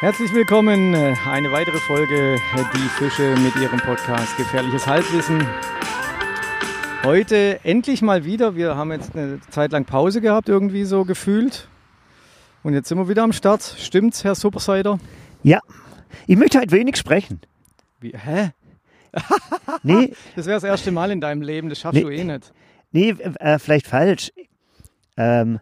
Herzlich willkommen, äh, eine weitere Folge äh, Die Fische mit ihrem Podcast Gefährliches Halbwissen. Heute endlich mal wieder. Wir haben jetzt eine Zeit lang Pause gehabt, irgendwie so gefühlt. Und jetzt sind wir wieder am Start. Stimmt's, Herr Supersider? Ja, ich möchte halt wenig sprechen. Wie, hä? Nee, Das wäre das erste Mal in deinem Leben, das schaffst Nee. du eh nicht. nee, äh, vielleicht falsch. Ähm,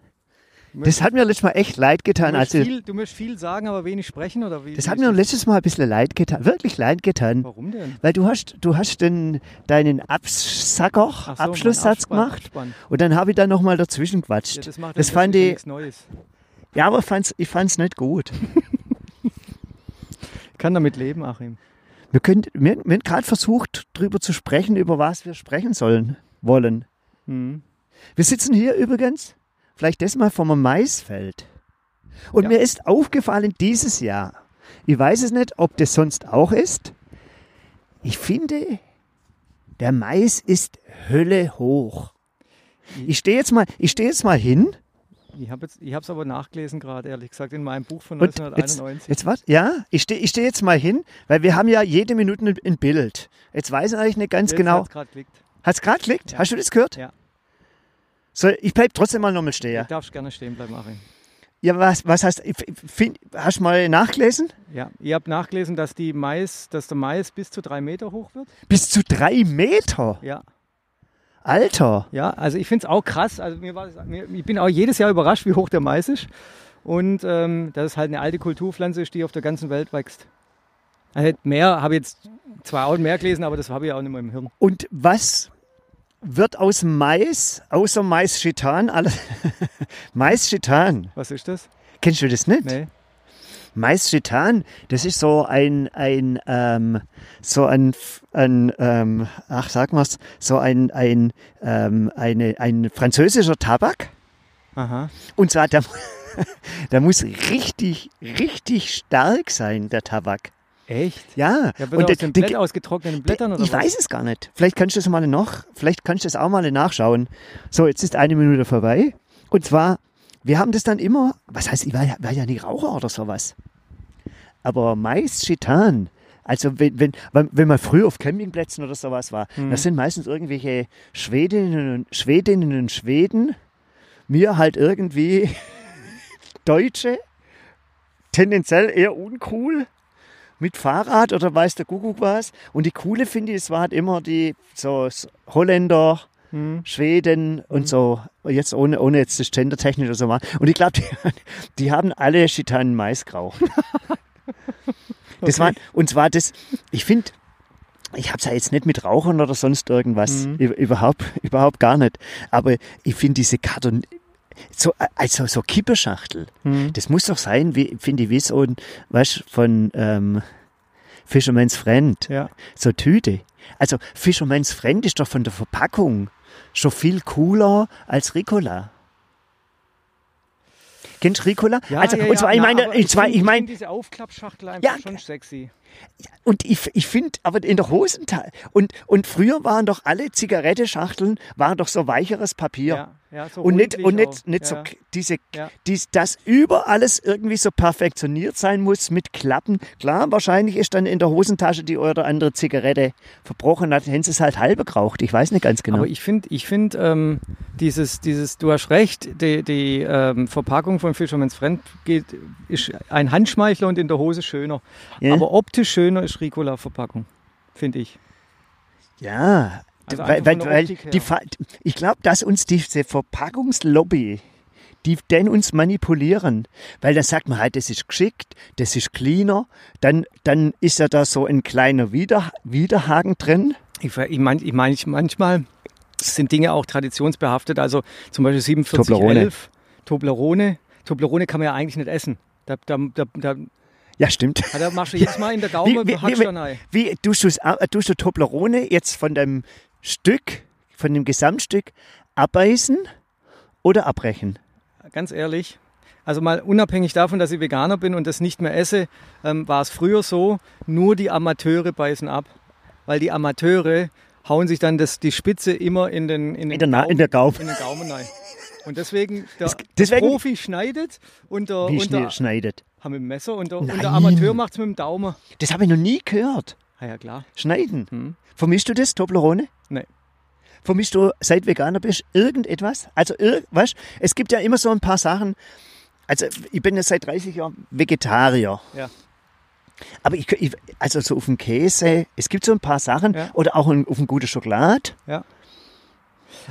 das hat mir letztes Mal echt leid Du getan. möchtest, Also, viel, du möchtest viel sagen, aber wenig sprechen, oder wie? das hat mir letztes Mal ein bisschen leid getan. Wirklich leid getan. Warum denn? Weil du hast, du hast den, deinen Absacker, so, Abschlusssatz Abspann- gemacht. Abspann. Und dann habe ich da nochmal dazwischen Ja, gequatscht. das macht das ja fand ich, nichts Neues. ja, aber fand's, ich fand es nicht gut. Ich kann damit leben, Achim. Wir, können, wir, wir haben gerade versucht, darüber zu sprechen, über was wir sprechen sollen, wollen. Hm. Wir sitzen hier übrigens, vielleicht das mal vom Maisfeld. Und Ja. mir ist aufgefallen dieses Jahr, ich weiß es nicht, ob das sonst auch ist, ich finde, der Mais ist Hölle hoch. Ich stehe jetzt mal, ich stehe jetzt mal hin Ich habe es aber nachgelesen gerade, ehrlich gesagt, in meinem Buch von und jetzt, 1991. jetzt was? Ja, ich stehe ich stehe jetzt mal hin, weil wir haben ja jede Minute ein- Bild. Jetzt weiß ich eigentlich nicht ganz Jetzt genau. hat's grad geklickt. Hat es gerade geklickt? Ja. Hast du das gehört? Ja. So, ich bleib trotzdem mal nochmal stehen. Du darfst gerne stehen bleiben, Achim. Ja, was, was hast ich find, Hast du mal nachgelesen? Ja, ihr habt nachgelesen, dass, die Mais, dass der Mais bis zu drei Meter hoch wird? Bis zu drei Meter. Ja. Alter. Ja, also ich finde es auch krass. Also mir war das, mir, ich bin auch jedes Jahr überrascht, wie hoch der Mais ist. Und ähm, dass es halt eine alte Kulturpflanze ist, die auf der ganzen Welt wächst. Also mehr, habe jetzt zwar auch mehr gelesen, aber das habe ich auch nicht mehr im Hirn. Und was wird aus Mais, außer Mais-Chitan, alles? Mais-Chitan. Was ist das? Kennst du das nicht? Nee. Mais-Chitan, das ist so ein, ein, ähm, so ein, ein ähm, ach, sag mal's, so ein, ein, ähm, eine, ein französischer Tabak. Aha. Und zwar, der, der muss richtig, richtig stark sein, der Tabak. Echt? Ja, Ja, und aus den Blätt, aus getrockneten Blättern oder ich was? weiß es gar nicht. Vielleicht kannst du das mal noch, vielleicht kannst du das auch mal nachschauen. So, jetzt ist eine Minute vorbei. Und zwar, wir haben das dann immer, was heißt, ich war ja, war ja nie Raucher oder sowas. Aber Mais Chitan, also wenn, wenn, wenn wenn man früher auf Campingplätzen oder sowas war, Mhm. das sind meistens irgendwelche Schwedinnen und, Schwedinnen und Schweden, mir halt irgendwie Deutsche, tendenziell eher uncool, mit Fahrrad oder weiß der Kuckuck was. Und die coole finde ich, es war halt immer die so Holländer, Hm. Schweden und so, jetzt ohne, ohne jetzt das Gendertechnisch oder so war. Und ich glaube, die, die haben alle Chitanen Mais geraucht. Das war, und zwar das, ich finde, ich habe es ja jetzt nicht mit Rauchern oder sonst irgendwas, Mhm. Überhaupt, überhaupt gar nicht. Aber ich finde diese Karton, so, also so Kippeschachtel, Hm. das muss doch sein, wie, finde ich, wie so ein, weißt von ähm, Fisherman's Friend, Ja. so Tüte. Also Fisherman's Friend ist doch von der Verpackung schon viel cooler als Ricola. Kennst du Ricola? Ja, also, ja, und zwar, ja, ich meine, ich, zwar, ich meine, diese Aufklappschachtel einfach Ja, schon sexy. und ich, ich finde, aber in der Hosentasche, und, und früher waren doch alle Zigarettenschachteln, waren doch so weicheres Papier. Ja, ja, so Und nicht, und nicht, auch. nicht ja. so diese, Ja. dies, dass über alles irgendwie so perfektioniert sein muss mit Klappen. Klar, wahrscheinlich ist dann in der Hosentasche die oder andere Zigarette verbrochen, dann hätten sie es halt halb geraucht. Ich weiß nicht ganz genau. Aber ich finde, ich find, ähm, dieses, dieses, du hast recht, die, die ähm, Verpackung von Fisherman's Friend geht, ist ein Handschmeichler und in der Hose schöner. Ja. Aber optisch schöner ist Ricola-Verpackung, finde ich. ja, Also weil, weil, die, ich glaube, dass uns diese Verpackungslobby, die den uns manipulieren, weil dann sagt man halt, das ist geschickt, das ist cleaner, dann, dann ist ja da so ein kleiner Wider, Widerhaken drin. Ich, ich meine, ich mein, manchmal sind Dinge auch traditionsbehaftet. Also zum Beispiel 4711, Toblerone. Toblerone kann man ja eigentlich nicht essen. Da, da, da, da, Ja, stimmt. da machst du jedes Mal in der Gaume, Wie- wie- wie- du rein. Wie tust du, tust du Toblerone jetzt von dem Stück, von dem Gesamtstück abbeißen oder abbrechen? Ganz ehrlich. Also mal unabhängig davon, dass ich Veganer bin und das nicht mehr esse, ähm, war es früher so, nur die Amateure beißen ab. Weil die Amateure hauen sich dann das, die Spitze immer in den, in den, In der, Gaumen, in der Gaumen. in den Gaumen rein. Und deswegen, der, Es- deswegen- der Profi schneidet und der, Wie und der, schneidet. Haben mit dem Messer und der, und der Amateur macht es mit dem Daumen. Das habe ich noch nie gehört. Ah ja, klar. Schneiden. Hm. Vermisst du das, Toblerone? Nee. Vermisst du, seit Veganer bist, irgendetwas? Also, ir weißt, es gibt ja immer so ein paar Sachen. Also, ich bin jetzt seit 30 Jahren Vegetarier. Ja. Aber ich, ich also so auf dem Käse, es gibt so ein paar Sachen Ja. oder auch auf ein gute Schokolade.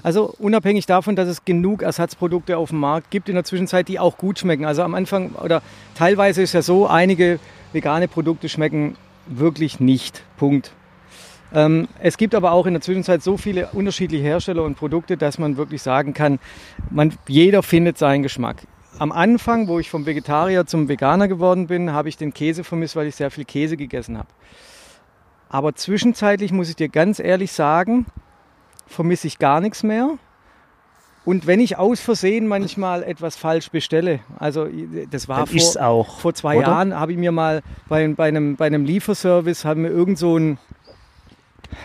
Also unabhängig davon, dass es genug Ersatzprodukte auf dem Markt gibt in der Zwischenzeit, die auch gut schmecken. Also am Anfang oder teilweise ist ja so, einige vegane Produkte schmecken wirklich nicht. Punkt. Ähm, es gibt aber auch in der Zwischenzeit so viele unterschiedliche Hersteller und Produkte, dass man wirklich sagen kann, man, jeder findet seinen Geschmack. Am Anfang, wo ich vom Vegetarier zum Veganer geworden bin, habe ich den Käse vermisst, weil ich sehr viel Käse gegessen habe. Aber zwischenzeitlich muss ich dir ganz ehrlich sagen, vermisse ich gar nichts mehr. Und wenn ich aus Versehen manchmal etwas falsch bestelle, also das war Dann vor, auch. vor zwei oder? Jahren, habe ich mir mal bei, bei, einem, bei einem Lieferservice, haben wir irgend so ein,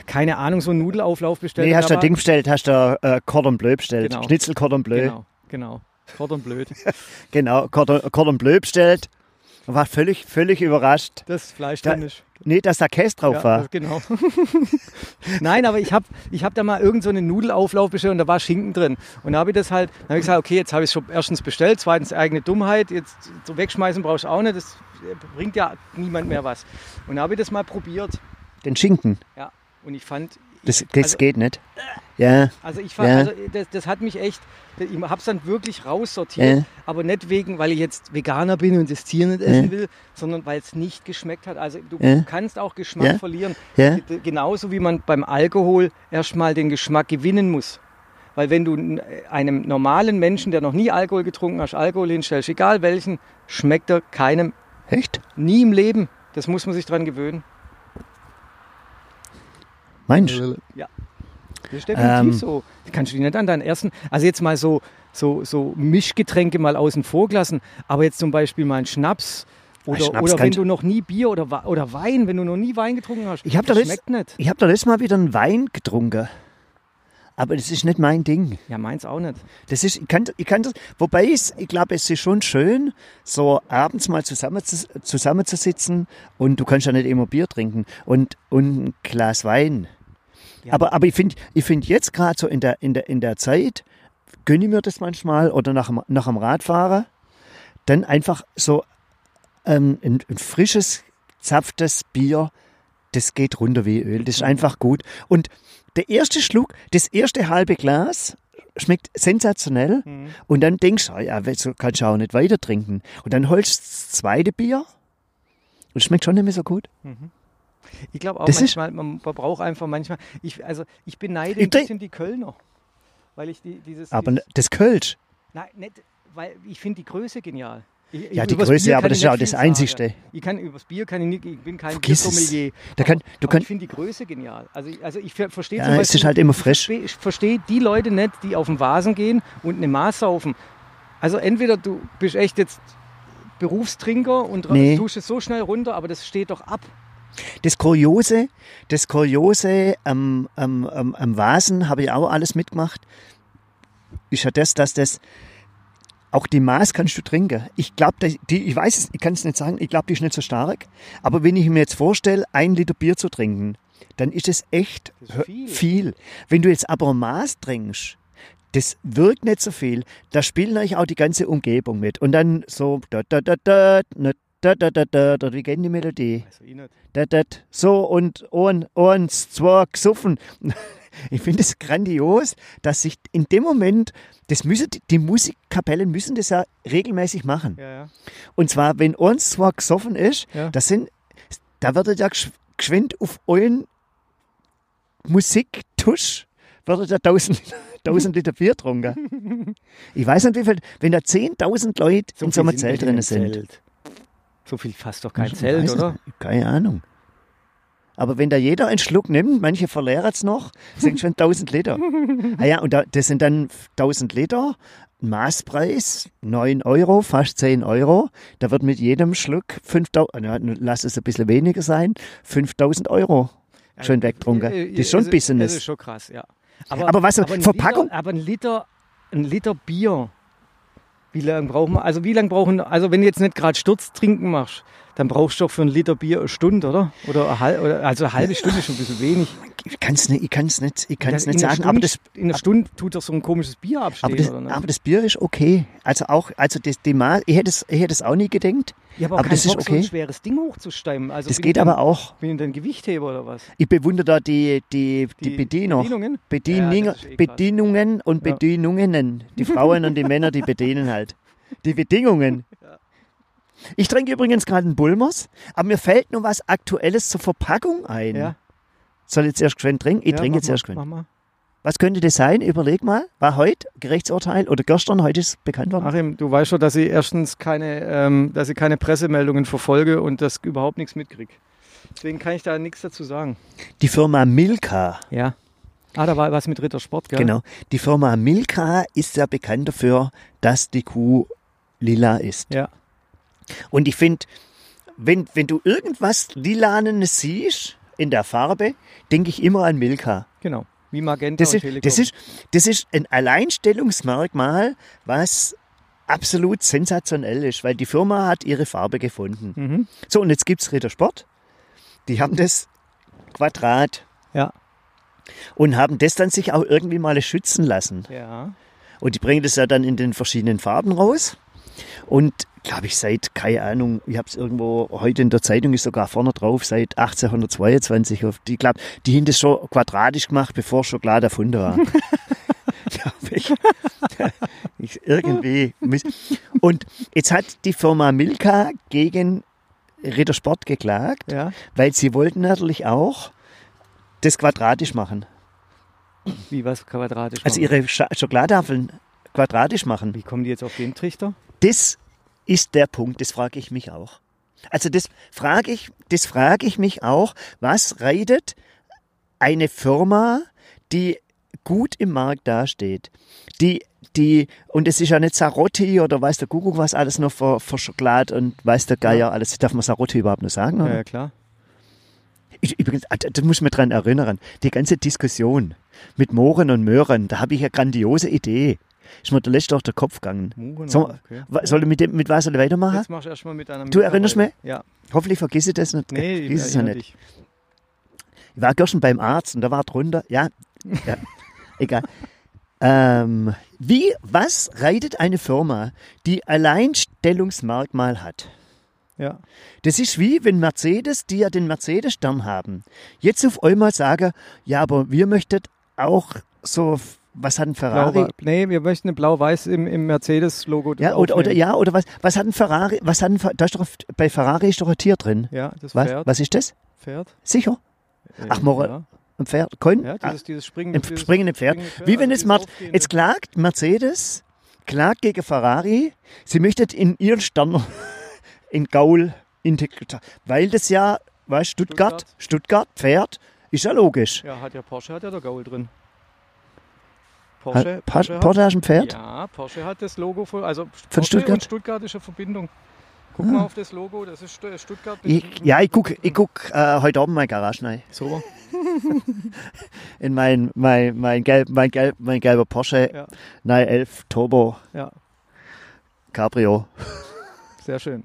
keine Ahnung, so einen Nudelauflauf bestellt. Nee, hast du Ding bestellt, hast du äh, Cordon Bleu bestellt. Genau. Schnitzel Cordon Bleu. Genau, Genau, genau. Cordon blöd. Cordon, Cordon Bleu bestellt. Und war völlig, völlig überrascht. Das Fleisch Da- ist. Nee, dass da Käse drauf Ja, war. genau. Nein, aber ich habe ich hab da mal irgend so einen Nudelauflauf bestellt und da war Schinken drin. Und da habe ich das halt, dann habe ich gesagt, okay, jetzt habe ich es schon erstens bestellt, zweitens eigene Dummheit, jetzt so wegschmeißen brauchst du auch nicht, das bringt ja niemand mehr was. Und da habe ich das mal probiert. Den Schinken. Ja. Und ich fand, Das, das also- geht nicht. Ja, also ich fand, Ja. also das, das hat mich echt, ich habe es dann wirklich raussortiert, Ja. aber nicht wegen, weil ich jetzt Veganer bin und das Tier nicht essen Ja. will, sondern weil es nicht geschmeckt hat. Also du kannst auch Geschmack verlieren. Genauso wie man beim Alkohol erstmal den Geschmack gewinnen muss. Weil wenn du einem normalen Menschen, der noch nie Alkohol getrunken hat, Alkohol hinstellst, egal welchen, schmeckt er keinem Echt? nie im Leben. Das muss man sich dran gewöhnen. Meinst du? Das ist definitiv Ähm. so. Kannst du dich nicht an deinen ersten, also jetzt mal so, so, so Mischgetränke mal außen vor gelassen, aber jetzt zum Beispiel mal einen Schnaps oder, oder wenn du noch nie Bier oder, oder Wein, wenn du noch nie Wein getrunken hast, Ich hab das da letzt-. Ich habe da letztes Mal wieder einen Wein getrunken. Aber das ist nicht mein Ding. Ja, meins auch nicht. Das ist, ich kann, ich kann das, wobei es, ich glaube, es ist schon schön, so abends mal zusammen, zusammenzusitzen und du kannst ja nicht immer Bier trinken und, und ein Glas Wein. Ja. Aber, aber ich finde ich find jetzt gerade so in der, in, der, in der Zeit, gönne ich mir das manchmal oder nach, dem- nach dem Radfahren, dann einfach so ähm, ein, ein frisches, zapftes Bier, das geht runter wie Öl. Das ist einfach gut. Und der erste Schluck, das erste halbe Glas schmeckt sensationell. Mhm. Und dann denkst du, ah ja, so kannst du auch nicht weiter trinken. Und dann holst du das zweite Bier und es schmeckt schon nicht mehr so gut. Ich glaube auch Das manchmal, man braucht einfach manchmal, ich, also ich beneide Ich ein bisschen die Kölner. Weil ich die, dieses, Aber dieses das Kölsch, nein, nicht, weil ich finde die Größe genial. Ich, ja, die Größe, aber kann das ist ja auch das viel sagen. Einzigste. Ich kann übers Bier kann ich nicht, ich bin kein Vergiss. Da kann, du aber kannst, ich finde die Größe genial. Also, also ich ver- verstehe Ja, zum es ist halt immer frisch. Ich verstehe die Leute nicht, die auf den Vasen gehen und eine Maß saufen. Also entweder du bist echt jetzt Berufstrinker und Nee. tust es so schnell runter, aber das steht doch ab. Das Kuriose, das Kuriose am, am, am, am Vasen habe ich auch alles mitgemacht. Ist ja das, dass das auch die Maß kannst du trinken. Ich glaube, die, ich weiß es, ich kann es nicht sagen, ich glaube, die ist nicht so stark. Aber wenn ich mir jetzt vorstelle, ein Liter Bier zu trinken, dann ist es echt Das ist viel. viel. Wenn du jetzt aber Maß trinkst, das wirkt nicht so viel. Da spielt natürlich auch die ganze Umgebung mit. Und dann so da da da da da da da da da, da wie geht die Melodie? Also. Dat, dat, so und und, eins, zwei, gesoffen. Ich finde es grandios, dass sich in dem Moment, das müssen, die- Musikkapellen müssen das ja regelmäßig machen. Ja, ja. Und zwar, wenn eins, zwei gesoffen ist, Ja. das sind, da wird ja gesch- geschwind auf euren Musiktusch wird ja 1000, 1000 Liter Bier getrunken. Ich weiß nicht, wie viel, wenn da 10.000 Leute in so einem Zelt drin sind. Zelt. So viel fasst doch kein Zelt, oder? nicht. Keine Ahnung. Aber wenn da jeder einen Schluck nimmt, manche verleeren es noch, sind schon 1000 Liter. ah ja, und da, das sind dann 1000 Liter, Maßpreis 9 Euro, fast 10 Euro. Da wird mit jedem Schluck 5000, ja, lass es ein bisschen weniger sein, 5000 Euro schön weggetrunken. Äh, Das ist schon also, Business. Das ist schon krass, ja. Aber was, ein Verpackung- Liter, aber ein Liter, ein Liter Bier Wie lange brauchen wir, also wie lange brauchen, also wenn du jetzt nicht gerade Sturz trinken machst, dann brauchst du doch für einen Liter Bier eine Stunde, oder? Oder, eine halbe, oder also eine halbe Stunde ist schon ein bisschen wenig. Ich kann es nicht, ich kann's nicht, ich kann's nicht sagen, Stunde, aber das, in einer Stunde tut doch so ein komisches Bier abstehen, aber das, oder nicht? aber das Bier ist okay. Also auch, also das, die Ma ich hätte es, ich hätte es auch nie gedenkt. ja, aber, aber das ist Bock, so okay. ein schweres Ding hochzustemmen. Also Das geht dann, aber auch. Bin ich dann Gewichtheber oder was? Ich bewundere da die, die, die, Die Bediener. Bedienungen? Bediening, Ja, ist eh. Bedienungen und Ja. Bedienungen. Die Frauen und die Männer, die bedienen halt. Die Bedingungen. Ich trinke übrigens gerade einen Bulmers, aber mir fällt nur was Aktuelles zur Verpackung ein. Ja. Soll ich jetzt erst geschwind trinken? Ich ja, trinke jetzt mal, erst geschwind. Was könnte das sein? Überleg mal. War heute Gerichtsurteil oder gestern? Heute ist bekannt worden. Achim, du weißt schon, dass ich erstens keine, ähm, dass ich keine Pressemeldungen verfolge und das überhaupt nichts mitkriege. Deswegen kann ich da nichts dazu sagen. Die Firma Milka. Ja. Ah, da war was mit Rittersport, gell? Genau. Die Firma Milka ist ja bekannt dafür, dass die Kuh lila ist. Ja. Und ich finde, wenn, wenn du irgendwas Lilanes siehst in der Farbe, denke ich immer an Milka. Genau. Wie Magenta Das ist, Telekom. das, ist, das ist ein Alleinstellungsmerkmal, was absolut sensationell ist, weil die Firma hat ihre Farbe gefunden. Mhm. So, und jetzt gibt es Rittersport. Die haben das Quadrat Ja. und haben das dann sich auch irgendwie mal schützen lassen. Ja. Und die bringen das ja dann in den verschiedenen Farben raus. Und glaube ich, seit, keine Ahnung, ich habe es irgendwo, heute in der Zeitung ist sogar vorne drauf, seit 1822. auf- Die, glaub, die haben das schon quadratisch gemacht, bevor Schokolade erfunden war. glaube ich. ich. Irgendwie. muss- Und jetzt hat die Firma Milka gegen Rittersport geklagt, Ja. weil sie wollten natürlich auch das quadratisch machen. Wie was quadratisch? Also machen? ihre Scha Schokoladetafeln quadratisch machen. Wie kommen die jetzt auf den Trichter? Das ist der Punkt, das frage ich mich auch. Also das frage ich, das frage ich mich auch, was reitet eine Firma, die gut im Markt dasteht, die die und es ist ja nicht Sarotti oder weiß der Kuckuck was alles noch für, für Schokolade und weiß der Geier alles. Darf man Sarotti überhaupt noch sagen? Ja, Oder? ja klar. Ich, übrigens, ah, da muss ich mich dran erinnern, die ganze Diskussion mit Mohren und Möhren, da habe ich eine grandiose Idee. Ist mir der letzte durch den Kopf gegangen. Muren, So, okay. soll ich mit, dem, mit was soll ich weitermachen? Jetzt machst du erstmal mit einer Du erinnerst Mitarbeiter. Ja. Hoffentlich vergiss ich das nicht. Nee, ich es ja nicht. dich. Ich war gestern beim Arzt und da war drunter, ja, ja egal. Ähm, wie, was reitet eine Firma, die Alleinstellungsmerkmal hat? Ja. Das ist wie wenn Mercedes, die ja den Mercedes-Stern haben, jetzt auf einmal sagen, ja, aber wir möchten auch so, was hat ein Ferrari? Blau, nee, wir möchten eine Blau-Weiß im, im Mercedes-Logo ja, oder, oder ja, oder was, was hat ein Ferrari, was hat ein, da ist doch, bei Ferrari ist doch ein Tier drin. Ja, das Was, Pferd. was ist das? Pferd. Sicher? Äh, Ach, Moral- Ja, Ein Pferd? Kein? ja dieses, dieses springende, Ein dieses springende Pferd. Wie wenn also jetzt, dieses aufgehende- jetzt klagt Mercedes, klagt gegen Ferrari, sie möchten in ihren Stern in Gaul integriert, weil das ja, weißt Stuttgart, Stuttgart, Pferd, ist ja logisch. Ja, hat ja Porsche, hat ja der Gaul drin. Hat, Porsche, Porsche, hat, Porsche hast ein Pferd? Ja, Porsche hat das Logo voll, also Von Porsche Stuttgart? und stuttgartische Verbindung. Guck mal auf das Logo, das ist Stu- Stuttgart. Ich, ja, ich guck, ich guck äh, heute Abend meine Garage rein. So, In mein, mein, mein, gelb, mein, gelb, mein gelber Porsche Ja. 911 Turbo ja, Cabrio. sehr schön.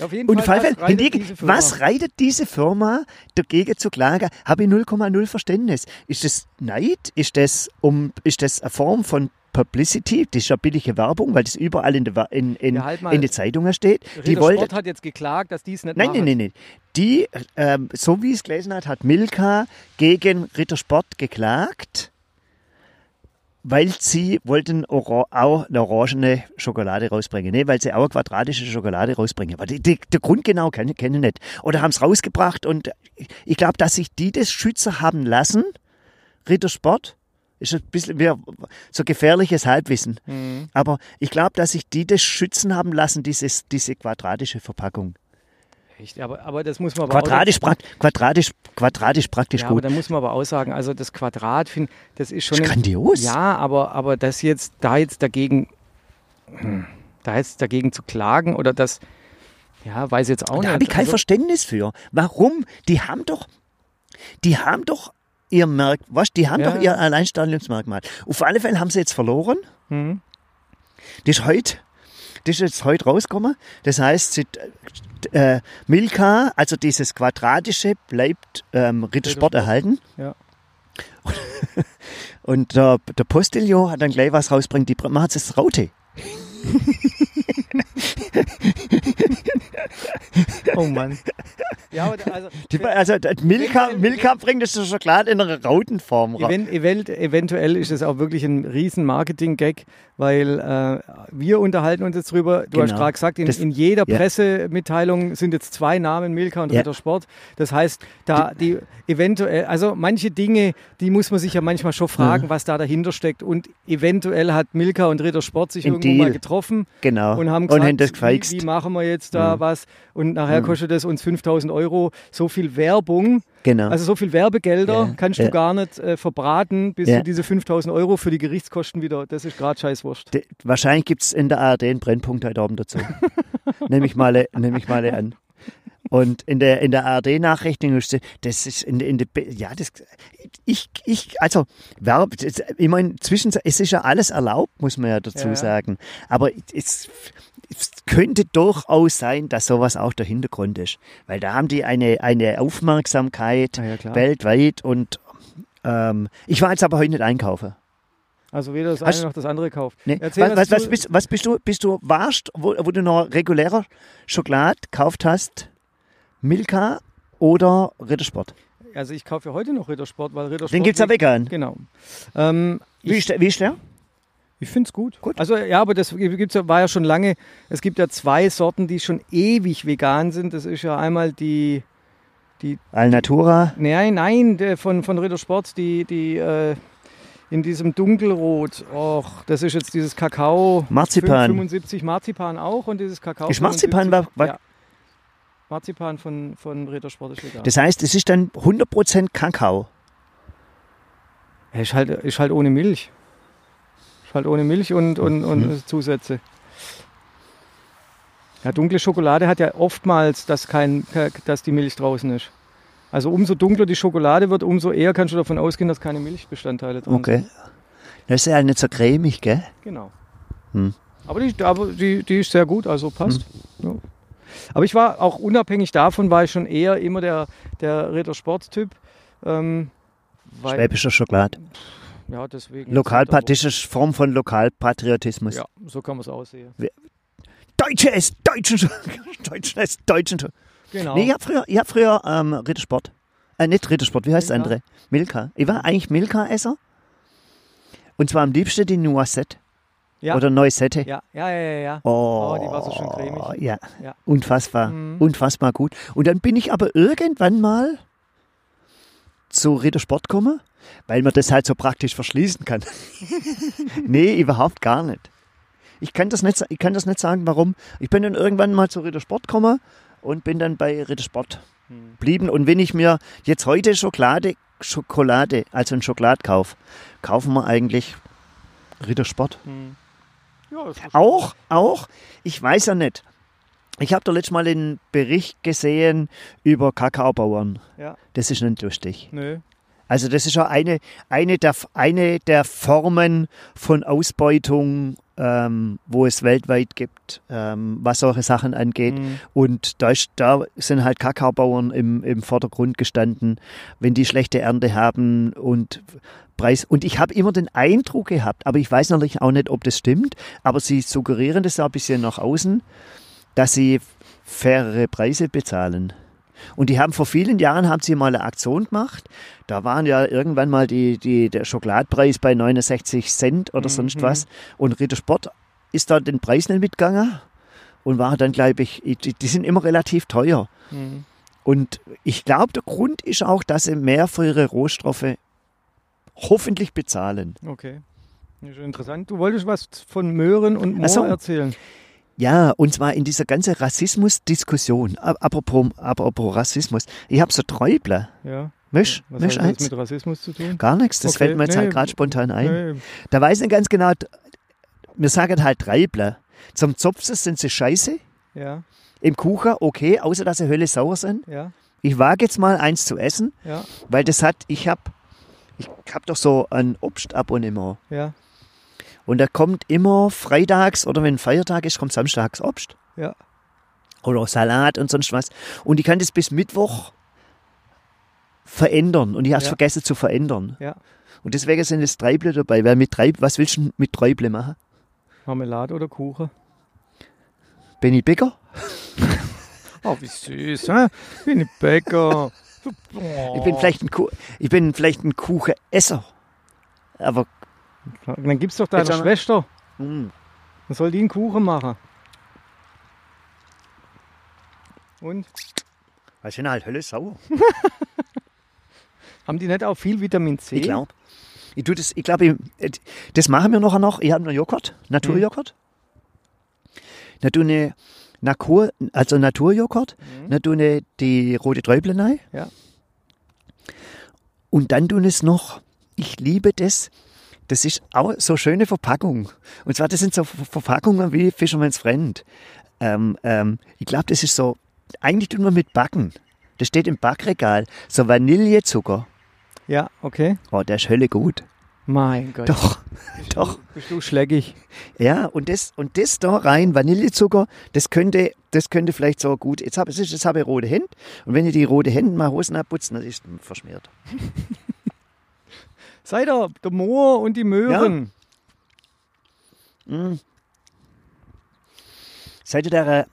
Auf jeden Und Fall, Fall, was reitet Firma? was reitet diese Firma dagegen zu klagen? Habe ich 0,0 Verständnis. Ist das Neid? Ist das, um, ist das eine Form von Publicity? Das ist ja billige Werbung, weil das überall in, der, in, in, Ja, halt in den Zeitungen steht. Die Ritter wollte, Sport hat jetzt geklagt, dass die es nicht nein, machen. nein, nein, nein. Die, ähm, so wie es gelesen hat, hat Milka gegen Rittersport geklagt, weil sie wollten auch eine orangene Schokolade rausbringen. Nee, weil sie auch eine quadratische Schokolade rausbringen. Aber die, die, der Grund genau kenne kenn ich nicht. Oder haben es rausgebracht und ich glaube, dass sich die das Schützer haben lassen, Rittersport, ist ein bisschen wie so gefährliches Halbwissen. Mhm. Aber ich glaube, dass sich die das schützen haben lassen, dieses, diese quadratische Verpackung. Echt, aber, aber das muss man aber Quadratisch, prakt, quadratisch, quadratisch praktisch Ja, aber gut. da muss man aber auch sagen, also das Quadrat, find, das ist schon. Das ist grandios. Ja, aber, aber das jetzt, da jetzt dagegen, hm, da jetzt dagegen zu klagen oder das, ja, weiß ich jetzt auch da nicht. habe ich kein Also, Verständnis für. Warum? Die haben doch, die haben doch ihr Merk, was? Die haben Ja. doch ihr Alleinstellungsmerkmal. Auf alle Fälle haben sie jetzt verloren. Mhm. Das ist heute, das ist jetzt heute rausgekommen. Das heißt, sie, äh, Milka, also dieses Quadratische, bleibt ähm, Rittersport erhalten. Ja. Und der, der Postillon hat dann gleich was rausbringt, die macht jetzt Raute. Oh Mann. ja, also, Die, also Milka, Milka bringt das Schokolade in einer Rautenform raus. Event, event, eventuell ist es auch wirklich ein riesen Marketing-Gag, weil äh, wir unterhalten uns jetzt drüber. Du hast Genau. gerade gesagt, in, Das- in jeder ja. Pressemitteilung sind jetzt zwei Namen, Milka und Ja. Ritter Sport. Das heißt, da die eventuell, also manche Dinge, die muss man sich ja manchmal schon fragen, was da dahinter steckt. Und eventuell hat Milka und Ritter Sport sich Ein irgendwo mal Deal. getroffen Genau. und haben und gesagt, haben das wie, wie machen wir jetzt da Mhm. was? Und nachher kostet es uns 5000 Euro. So viel Werbung, Genau. also so viel Werbegelder Ja, kannst ja. du gar nicht äh, verbraten, bis Ja. du diese 5000 Euro für die Gerichtskosten wieder, das ist gerade Scheißwurst. De, wahrscheinlich gibt es in der ARD einen Brennpunkt heute Abend dazu. nehme ich mal, nehm ich mal an. Und in der, in der ARD-Nachrichtung ist das- ist in, in der, ja, das, ich, ich, also, Werb, ich meine, zwischen, es ist ja alles erlaubt, muss man ja dazu Ja. sagen. Aber es, es könnte durchaus sein, dass sowas auch der Hintergrund ist. Weil da haben die eine, eine Aufmerksamkeit ja, weltweit und ähm, ich war jetzt aber heute nicht einkaufen. Also weder das Hast- eine noch das andere kauft. Nee. Erzähl, was, was, was bist, was bist du? Bist du warst, wo, wo du noch regulärer Schokolade gekauft hast? Milka oder Rittersport? Also ich kaufe ja heute noch Rittersport, weil Rittersport... Den gibt's ja liegt- vegan. Genau. Ähm, Wie ich ist, der, wie ist der? Ich finde es gut. Gut. Also ja, aber das gibt's ja, war ja schon lange. Es gibt ja zwei Sorten, die schon ewig vegan sind. Das ist ja einmal die... Alnatura. Nein, nein, der von, von Rittersport, die, die äh, in diesem Dunkelrot. Och, das ist jetzt dieses Kakao. Marzipan. 75 Marzipan auch und dieses Kakao. Ist Marzipan 75, wa- wa- ja. Marzipan von, von Rittersport ist vegan. Das heißt, es ist dann 100% Kakao. Ja, ist, halt, ist halt ohne Milch. Halt ohne Milch und, und, und Mhm. Zusätze. Ja, dunkle Schokolade hat ja oftmals, dass, kein, dass die Milch draußen ist. Also umso dunkler die Schokolade wird, umso eher kannst du davon ausgehen, dass keine Milchbestandteile drin Okay. sind. Das ist ja nicht so cremig, gell? Genau. Hm. Aber, die, aber die, die ist sehr gut, also passt. Ja. Aber ich war auch unabhängig davon, war ich schon eher immer der, der Ritter-Sport-Typ. Ähm, Schwäbischer Schokolade. Ja, deswegen. Lokalpat das ist Form von Lokalpatriotismus. Ja, so kann man es aussehen. Deutsche ist Deutschen. Deutschen ist Deutschen. Genau. Nee, ich habe früher, ich hab früher ähm, Rittersport. Äh, nicht Rittersport, wie heißt das Milka? andere? Milka. Ich war eigentlich Milka-Esser. Und zwar am liebsten die Noisette. Ja. Oder Noisette. ja, ja, ja, ja. ja. Oh, Oh, die war so schön cremig. Ja, Ja. unfassbar. Mhm. Unfassbar gut. Und dann bin ich aber irgendwann mal zu Rittersport gekommen, weil man das halt so praktisch verschließen kann. nee, überhaupt gar nicht. Ich kann, das nicht. ich kann das nicht sagen, warum. Ich bin dann irgendwann mal zu Rittersport gekommen und bin dann bei Rittersport Hm. geblieben. Und wenn ich mir jetzt heute Schokolade, Schokolade, also einen Schokoladkauf, kaufen wir eigentlich Rittersport. Hm. Ja, Auch, auch, ich weiß ja nicht. Ich habe da letztes Mal einen Bericht gesehen über Kakaobauern. Ja. Das ist nicht lustig. Nö. Also das ist ja eine, eine, der, eine der Formen von Ausbeutung, ähm, wo es weltweit gibt, ähm, was solche Sachen angeht. Hm. Und da, ist, da sind halt Kakaobauern im, im Vordergrund gestanden, wenn die schlechte Ernte haben und Preis. Und ich habe immer den Eindruck gehabt, aber ich weiß natürlich auch nicht, ob das stimmt, aber sie suggerieren das auch ein bisschen nach außen, dass sie fairere Preise bezahlen. Und die haben vor vielen Jahren haben sie mal eine Aktion gemacht. Da waren ja irgendwann mal die, die, der Schokoladpreis bei 69 Cent oder sonst Mhm. was. Und Ritter Sport ist da den Preis nicht mitgegangen und war dann, glaube ich, die, die sind immer relativ teuer. Hm. Und ich glaube, der Grund ist auch, dass sie mehr für ihre Rohstoffe hoffentlich bezahlen. Okay. Ja, schon interessant. Du wolltest was von Möhren und Moor Ach so. erzählen. Ja, und zwar in dieser ganzen Rassismus-Diskussion. Apropos, apropos Rassismus. Ich habe so Träubler. Ja. Misch, Was misch hat das mit Rassismus zu tun? Gar nichts, das Okay, fällt mir jetzt nee, halt gerade spontan ein. Nee. Da weiß ich nicht ganz genau, wir sagen halt Treibler. Zum Zopfen sind sie scheiße, Ja, im Kuchen okay, außer dass sie Hölle sauer sind. ja, Ich wage jetzt mal eins zu essen, ja, weil das hat, ich habe ich hab doch so ein Obstabonnement. ja. Und da kommt immer freitags oder wenn Feiertag ist, kommt samstags Obst. Ja. Oder Salat und sonst was. Und ich kann das bis Mittwoch verändern. Und ich habe es Ja. vergessen zu verändern. Ja. Und deswegen sind es Treible dabei. Weil mit Treib, was willst du mit Treible machen? Marmelade oder Kuchen? Benny Becker? Oh, wie süß, hä? Ein Bäcker. Ich bin vielleicht ein, Ku ich bin vielleicht ein Kuchenesser. Aber Dann gib's doch deiner Jetzt Schwester. mh, Dann soll die einen Kuchen machen. Und? was sind halt Hölle sauer. Haben die nicht auch viel Vitamin C? Ich glaube. Ich tue das, ich glaube, ich- äh, das machen wir nachher noch. Ich habe noch Joghurt, Naturjoghurt. Dann tue ich Natur, also Naturjoghurt, dann tue ich die rote Träuble rein. Ja. Und dann tun es noch, ich liebe das, das ist auch so eine schöne Verpackung. Und zwar, das sind so Ver- Verpackungen wie Fisherman's Friend. Ähm, ähm, ich glaube, das ist so, eigentlich tun wir mit Backen. Das steht im Backregal. So Vanillezucker. Ja, okay. Oh, der ist Hölle gut. Mein Gott. Doch, doch. Bist du schlägig. Ja, und das, und das da rein, Vanillezucker, das könnte, das könnte vielleicht so gut. Jetzt habe ich, jetzt habe ich rote Hände. Und wenn ich die rote Hände mal Hosen abputze, dann ist es verschmiert. Seid ihr der Moor und die Möhren. Seit der,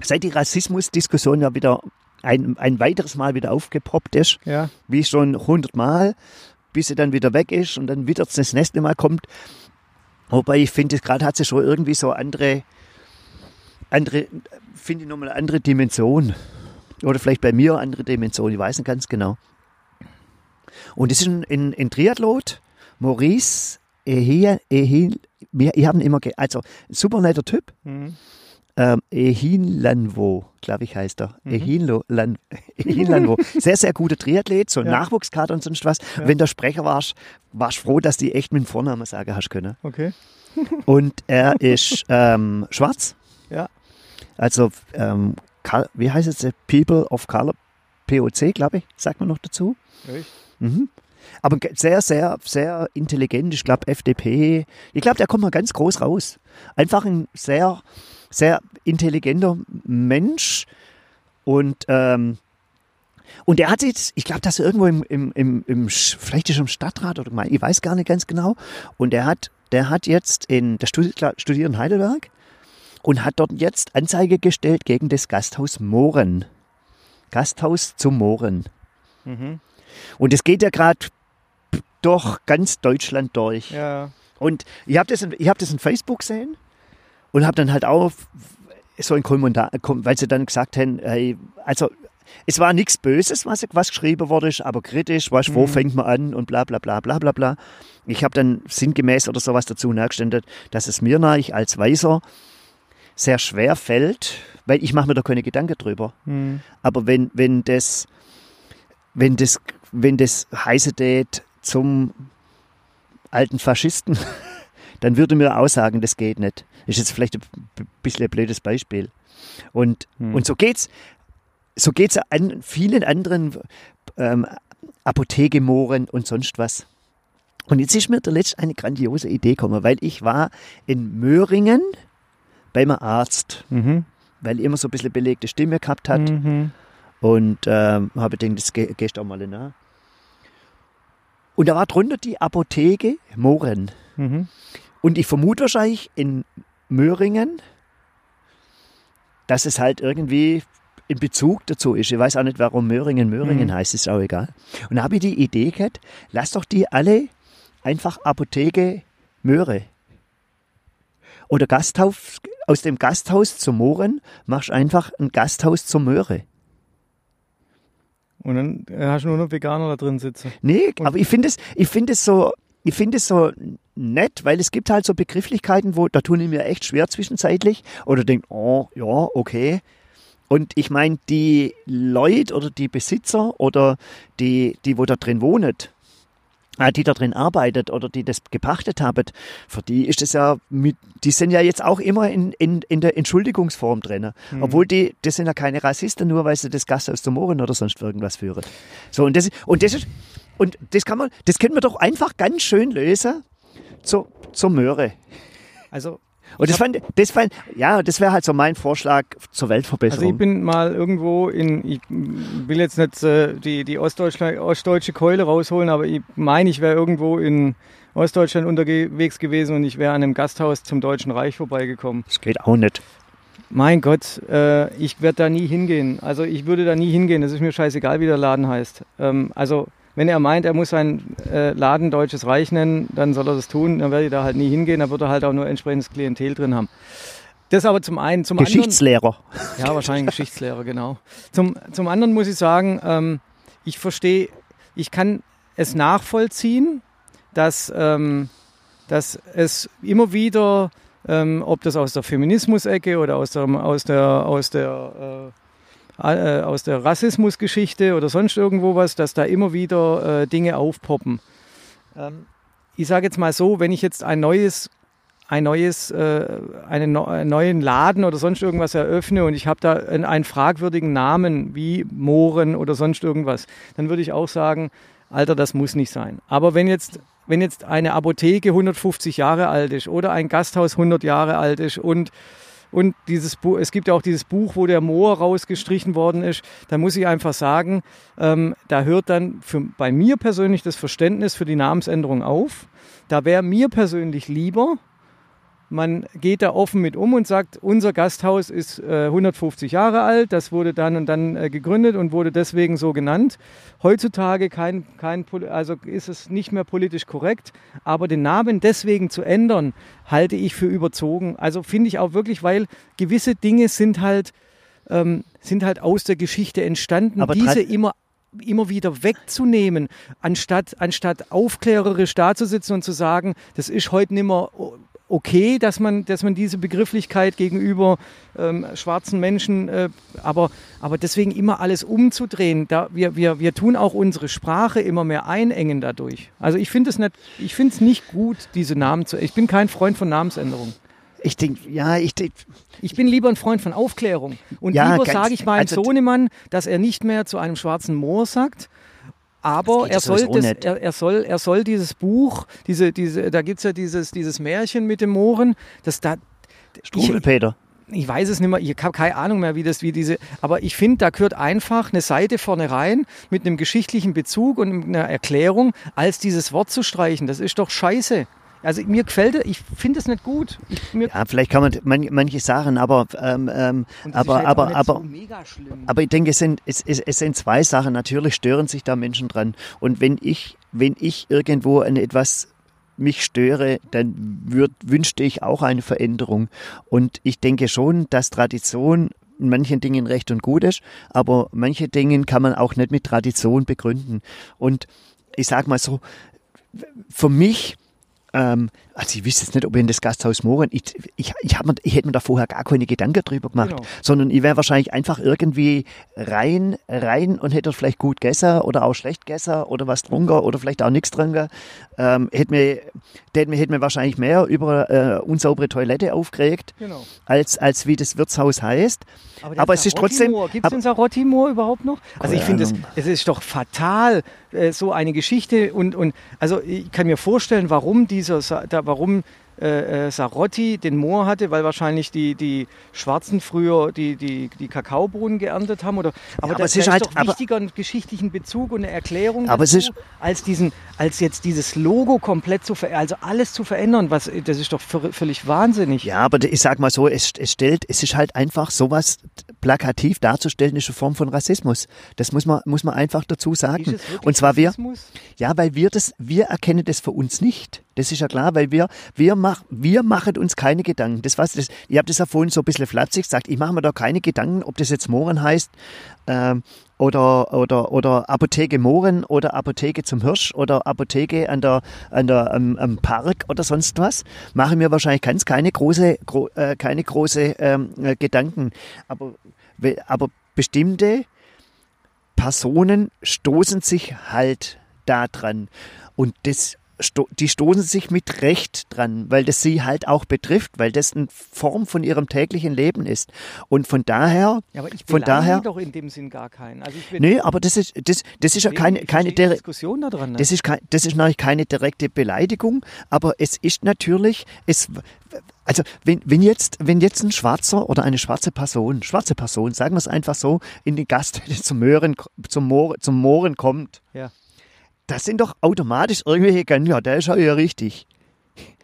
seit die Rassismusdiskussion ja wieder ein, ein weiteres Mal wieder aufgepoppt ist, Ja. wie schon hundertmal, bis sie dann wieder weg ist und dann wieder das nächste Mal kommt. Wobei ich finde, gerade hat sie schon irgendwie so andere, andere, finde ich nochmal eine andere Dimension. Oder vielleicht bei mir eine andere Dimension, ich weiß nicht ganz genau. Und das ist ein, ein, ein Triathlot, Maurice Ehil, Ehil wir- ich habe ihn immer, ge also ein super netter Typ, Mhm. ähm, Ehinlanwo, glaube ich, heißt er. Ehinlo, Lan, Ehinlanwo. Sehr, sehr guter Triathlet, so ein Ja. Nachwuchskader und sonst was. Ja. Wenn der Sprecher warst, warst du froh, dass die echt mit dem Vornamen sagen hast können. Okay. Und er ist ähm, schwarz. Ja. Also, ähm, wie heißt es? People of Color, POC, glaube ich, sagt man noch dazu. Echt? Mhm. Aber sehr, sehr, sehr intelligent. Ich glaube, FDP. Ich glaube, der kommt mal ganz groß raus. Einfach ein sehr, sehr intelligenter Mensch. Und, ähm, und er hat jetzt, ich glaube, dass er irgendwo im, im, im, im, vielleicht ist er im Stadtrat oder ich weiß gar nicht ganz genau. Und er hat, der hat jetzt in, der studiert in Heidelberg und hat dort jetzt Anzeige gestellt gegen das Gasthaus Mohren. Gasthaus zum Mohren. Mhm. Und es geht ja gerade durch ganz Deutschland durch. Ja. Und ich habe das, in- ich hab das in Facebook gesehen und habe dann halt auch so ein Kommentar, kom- weil sie dann gesagt haben, hey, also es war nichts Böses, was, was geschrieben wurde, aber kritisch, weißt, wo Mhm. fängt man an und bla bla bla bla bla bla. Ich habe dann sinngemäß oder sowas dazu nachgestellt, dass es mir nach als Weiser sehr schwer fällt, weil ich mache mir da keine Gedanken drüber. Mhm. Aber wenn, wenn das, wenn das, wenn das heiße Date zum alten Faschisten, dann würde mir auch sagen, das geht nicht. Ist jetzt vielleicht ein bisschen ein blödes Beispiel. Und, Hm. und so geht's, so geht's an vielen anderen ähm, Apothekemoren und sonst was. Und jetzt ist mir der letzte eine grandiose Idee gekommen, weil ich war in Möhringen beim Arzt, Mhm. weil ich immer so ein bisschen belegte Stimme gehabt hat. Mhm. Und ähm, habe gedacht, das ge gehst auch mal nach. Und da war drunter die Apotheke Mohren. Mhm. Und ich vermute wahrscheinlich in Möhringen, dass es halt irgendwie in Bezug dazu ist. Ich weiß auch nicht, warum Möhringen Möhringen Mhm. heißt, ist auch egal. Und da habe ich die Idee gehabt, lass doch die alle einfach Apotheke Möhre. Oder Gasthaus, aus dem Gasthaus zum Mohren machst einfach ein Gasthaus zur Möhre. Und dann äh, hast du nur noch Veganer da drin sitzen. Nee, Und- aber ich finde es, ich finde es so, ich finde es so nett, weil es gibt halt so Begrifflichkeiten, wo da tun ich mir echt schwer zwischenzeitlich oder denke, oh ja, okay. Und ich meine, die Leute oder die Besitzer oder die, die wo da drin wohnen, die da drin arbeitet oder die das gepachtet haben, für die ist das ja mit, die sind ja jetzt auch immer in, in, in der Entschuldigungsform drin. Mhm. Obwohl die, das sind ja keine Rassisten, nur weil sie das Gasthaus zum Mohren oder sonst irgendwas führen. So, und das, und das ist, und das kann man, das können wir doch einfach ganz schön lösen zur, zur Möhre. Also Und das fand, das fand, ja, das wäre halt so mein Vorschlag zur Weltverbesserung. Also ich bin mal irgendwo in, ich will jetzt nicht äh, die, die ostdeutsche, ostdeutsche Keule rausholen, aber ich meine, ich wäre irgendwo in Ostdeutschland unterwegs gewesen und ich wäre an einem Gasthaus zum Deutschen Reich vorbeigekommen. das geht auch nicht. Mein Gott, äh, ich werde da nie hingehen. Also ich würde da nie hingehen. Es ist mir scheißegal, wie der Laden heißt. Ähm, also wenn er meint, er muss seinen äh, Laden Deutsches Reich nennen, dann soll er das tun. Dann werde ich da halt nie hingehen. Da wird er halt auch nur entsprechendes Klientel drin haben. Das aber zum einen. Zum anderen, Geschichtslehrer. ja, wahrscheinlich Geschichtslehrer, genau. Zum, zum anderen muss ich sagen, ähm, ich verstehe, ich kann es nachvollziehen, dass, ähm, dass es immer wieder, ähm, ob das aus der Feminismus-Ecke oder aus der, aus der, aus der, äh, äh, aus der Rassismusgeschichte oder sonst irgendwo was, dass da immer wieder äh, Dinge aufpoppen. Ähm, ich sage jetzt mal so, wenn ich jetzt ein neues ein neues, äh, einen, neu- einen neuen Laden oder sonst irgendwas eröffne und ich habe da einen, einen fragwürdigen Namen wie Mohren oder sonst irgendwas, dann würde ich auch sagen, Alter, das muss nicht sein. Aber wenn jetzt, wenn jetzt eine Apotheke 150 Jahre alt ist oder ein Gasthaus 100 Jahre alt ist und und dieses Buch, es gibt ja auch dieses Buch, wo der Moor rausgestrichen worden ist. Da muss ich einfach sagen, ähm, da hört dann für, bei mir persönlich das Verständnis für die Namensänderung auf. Da wäre mir persönlich lieber, man geht da offen mit um und sagt, unser Gasthaus ist äh, 150 Jahre alt, das wurde dann und dann äh, gegründet und wurde deswegen so genannt. Heutzutage kein, kein, also ist es nicht mehr politisch korrekt, aber den Namen deswegen zu ändern, halte ich für überzogen. Also finde ich auch wirklich, weil gewisse Dinge sind halt, ähm, sind halt aus der Geschichte entstanden, Aber diese immer immer wieder wegzunehmen, anstatt, anstatt aufklärerisch dazusitzen und zu sagen, das ist heute nicht mehr o- okay, dass man, dass man diese Begrifflichkeit gegenüber ähm, schwarzen Menschen, äh, aber, aber deswegen immer alles umzudrehen. Da, wir, wir, wir tun auch unsere Sprache immer mehr einengen dadurch. Also ich finde es nicht, ich finde es nicht gut, diese Namen zu. Ich bin kein Freund von Namensänderung. Ich denke, ja, ich denke, Ich bin lieber ein Freund von Aufklärung. Und Ja, lieber sage ich meinem also- Sohnemann, dass er nicht mehr zu einem schwarzen Moor sagt. Aber er soll, das, er, er, soll, er soll dieses Buch, diese, diese, da gibt es ja dieses, dieses Märchen mit dem Mohren, das da, ich, Struwelpeter. ich weiß es nicht mehr, ich habe keine Ahnung mehr, wie das, wie diese, aber ich finde, da gehört einfach eine Seite vorne rein mit einem geschichtlichen Bezug und einer Erklärung, als dieses Wort zu streichen. Das ist doch scheiße. Also mir gefällt es, ich finde es nicht gut. Ich, Ja, vielleicht kann man man, manche Sachen, aber, ähm, ähm, aber, auch aber, aber, so mega schlimm. aber ich denke, es sind, es, es, es sind zwei Sachen. Natürlich stören sich da Menschen dran. Und wenn ich, wenn ich irgendwo an etwas mich störe, dann würd, wünschte ich auch eine Veränderung. Und ich denke schon, dass Tradition in manchen Dingen recht und gut ist, aber manche Dinge kann man auch nicht mit Tradition begründen. Und ich sag mal so, für mich, ähm, also ich wüsste jetzt nicht, ob ich in das Gasthaus Mohren, ich, ich, ich, hab mir, ich hätte mir da vorher gar keine Gedanken drüber gemacht, Genau. sondern ich wäre wahrscheinlich einfach irgendwie rein, rein und hätte vielleicht gut gegessen oder auch schlecht gegessen oder was getrunken oder vielleicht auch nichts getrunken. Ähm, hätte mir, hätte mir, hätte mir wahrscheinlich mehr über äh, unsaubere Toilette aufgeregt, genau. als, als wie das Wirtshaus heißt. Aber es ist trotzdem- Gibt es aber- den Sarotti-Moor überhaupt noch? Also ich finde, es, es ist doch fatal, äh, so eine Geschichte. Und, und also ich kann mir vorstellen, warum dieser, Sa- warum äh, äh, Sarotti den Moor hatte, weil wahrscheinlich die, die Schwarzen früher die, die, die Kakaobohnen geerntet haben. Oder, aber aber da, es da ist halt- doch aber- wichtiger einen geschichtlichen Bezug und eine Erklärung Aber es dazu, ist- als, diesen, als jetzt dieses Logo komplett zu verändern, also alles zu verändern. Was, das ist doch vö- völlig wahnsinnig. Ja, aber ich sag mal so, es, es stellt, es ist halt einfach sowas plakativ darzustellen, ist eine Form von Rassismus. Das muss man, muss man einfach dazu sagen. es Und zwar wir, Rassismus? ja, weil wir das, wir erkennen das für uns nicht. Das ist ja klar, weil wir, wir, mach, wir machen uns keine Gedanken. Das was, das, ich habe das ja vorhin so ein bisschen flapsig gesagt. Ich mache mir da keine Gedanken, ob das jetzt Mohren heißt ähm, oder, oder, oder Apotheke Mohren oder Apotheke zum Hirsch oder Apotheke an der, an der, am, am Park oder sonst was. Mache mir wahrscheinlich ganz keine große, gro, äh, keine große ähm, äh, Gedanken. Aber, aber bestimmte Personen stoßen sich halt da dran. Und das sto die stoßen sich mit Recht dran, weil das sie halt auch betrifft, weil das eine Form von ihrem täglichen Leben ist. Und von daher, Ja, aber ich von daher, doch in dem Sinn gar keinen. Also nee, aber das ist, das, das ist ja keine, keine, Diskussion da dran. Ne? das ist, kein, das ist natürlich keine direkte Beleidigung, aber es ist natürlich, es, also wenn, wenn, jetzt, wenn jetzt ein Schwarzer oder eine schwarze Person, schwarze Person, sagen wir es einfach so, in die Gaststätte zum Möhren, zum, Moor, zum Mohren kommt, ja, das sind doch automatisch irgendwelche, Gan- ja, der ist ja richtig.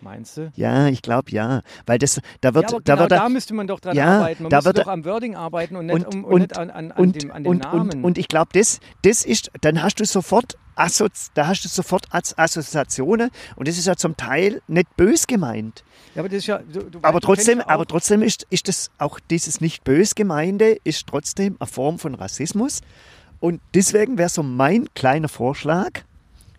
meinst du? Ja, ich glaube ja, weil das, da wird, ja, aber da genau wird da müsste man doch dran Ja, arbeiten. Man da müsste doch am Wording arbeiten und nicht, und, um, und, und, nicht an, an, an, und, dem, an dem und, Namen. und, ich glaube, das, das ist, dann hast du sofort Assozi da hast du sofort As Assoziationen und das ist ja zum Teil nicht bös gemeint. ja, aber das ist ja, du, du, Aber du trotzdem, aber trotzdem ist, ist das auch dieses nicht bös gemeinte ist trotzdem eine Form von Rassismus. Und deswegen wäre so mein kleiner Vorschlag,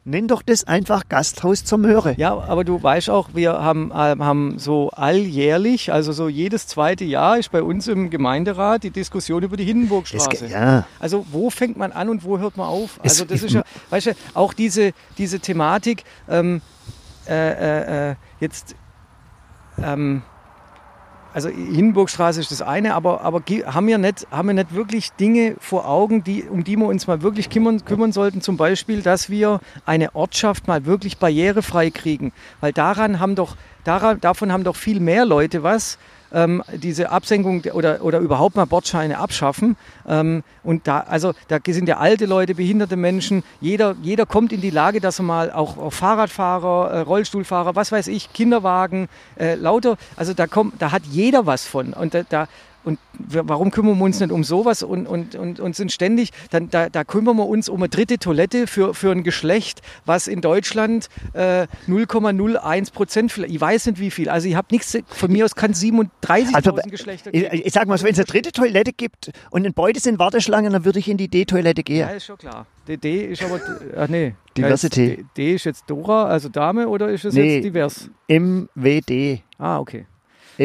nenn doch das einfach Gasthaus zur Möhre. Ja, aber du weißt auch, wir haben, äh, haben so alljährlich, also so jedes zweite Jahr ist bei uns im Gemeinderat die Diskussion über die Das, Hindenburgstraße. ge- ja, Also wo fängt man an und wo hört man auf? Also das ist ja, weißt du, auch diese, diese Thematik, ähm, äh, äh, äh, jetzt, ähm, also Hindenburgstraße ist das eine, aber, aber haben, wir nicht, haben wir nicht wirklich Dinge vor Augen, die, um die wir uns mal wirklich kümmern, kümmern sollten? Zum Beispiel, dass wir eine Ortschaft mal wirklich barrierefrei kriegen. Weil daran haben doch, daran, davon haben doch viel mehr Leute was, ähm, diese Absenkung der- oder, oder überhaupt mal Bordscheine abschaffen. Ähm, und da, also da sind ja alte Leute, behinderte Menschen. Jeder, jeder kommt in die Lage, dass er mal auch, auch Fahrradfahrer, äh, Rollstuhlfahrer, was weiß ich, Kinderwagen, äh, lauter, also da kommt, da hat jeder was von. Und da, da und wir, warum kümmern wir uns nicht um sowas und, und, und, und sind ständig, dann, da, da kümmern wir uns um eine dritte Toilette für, für ein Geschlecht, was in Deutschland äh, 0,01 Prozent, ich weiß nicht wie viel, also ich habe nichts, von mir aus kann 37.000 Also, Geschlechter ich, geben. ich sag mal, wenn es eine dritte Toilette gibt und in Beute sind Warteschlangen, dann würde ich in die D-Toilette gehen. Ja, ist schon klar. D, D ist aber, ach nee. Diversity. D, D ist jetzt Dora, also Dame, oder ist es Nee. jetzt divers? MWD. Ah, okay.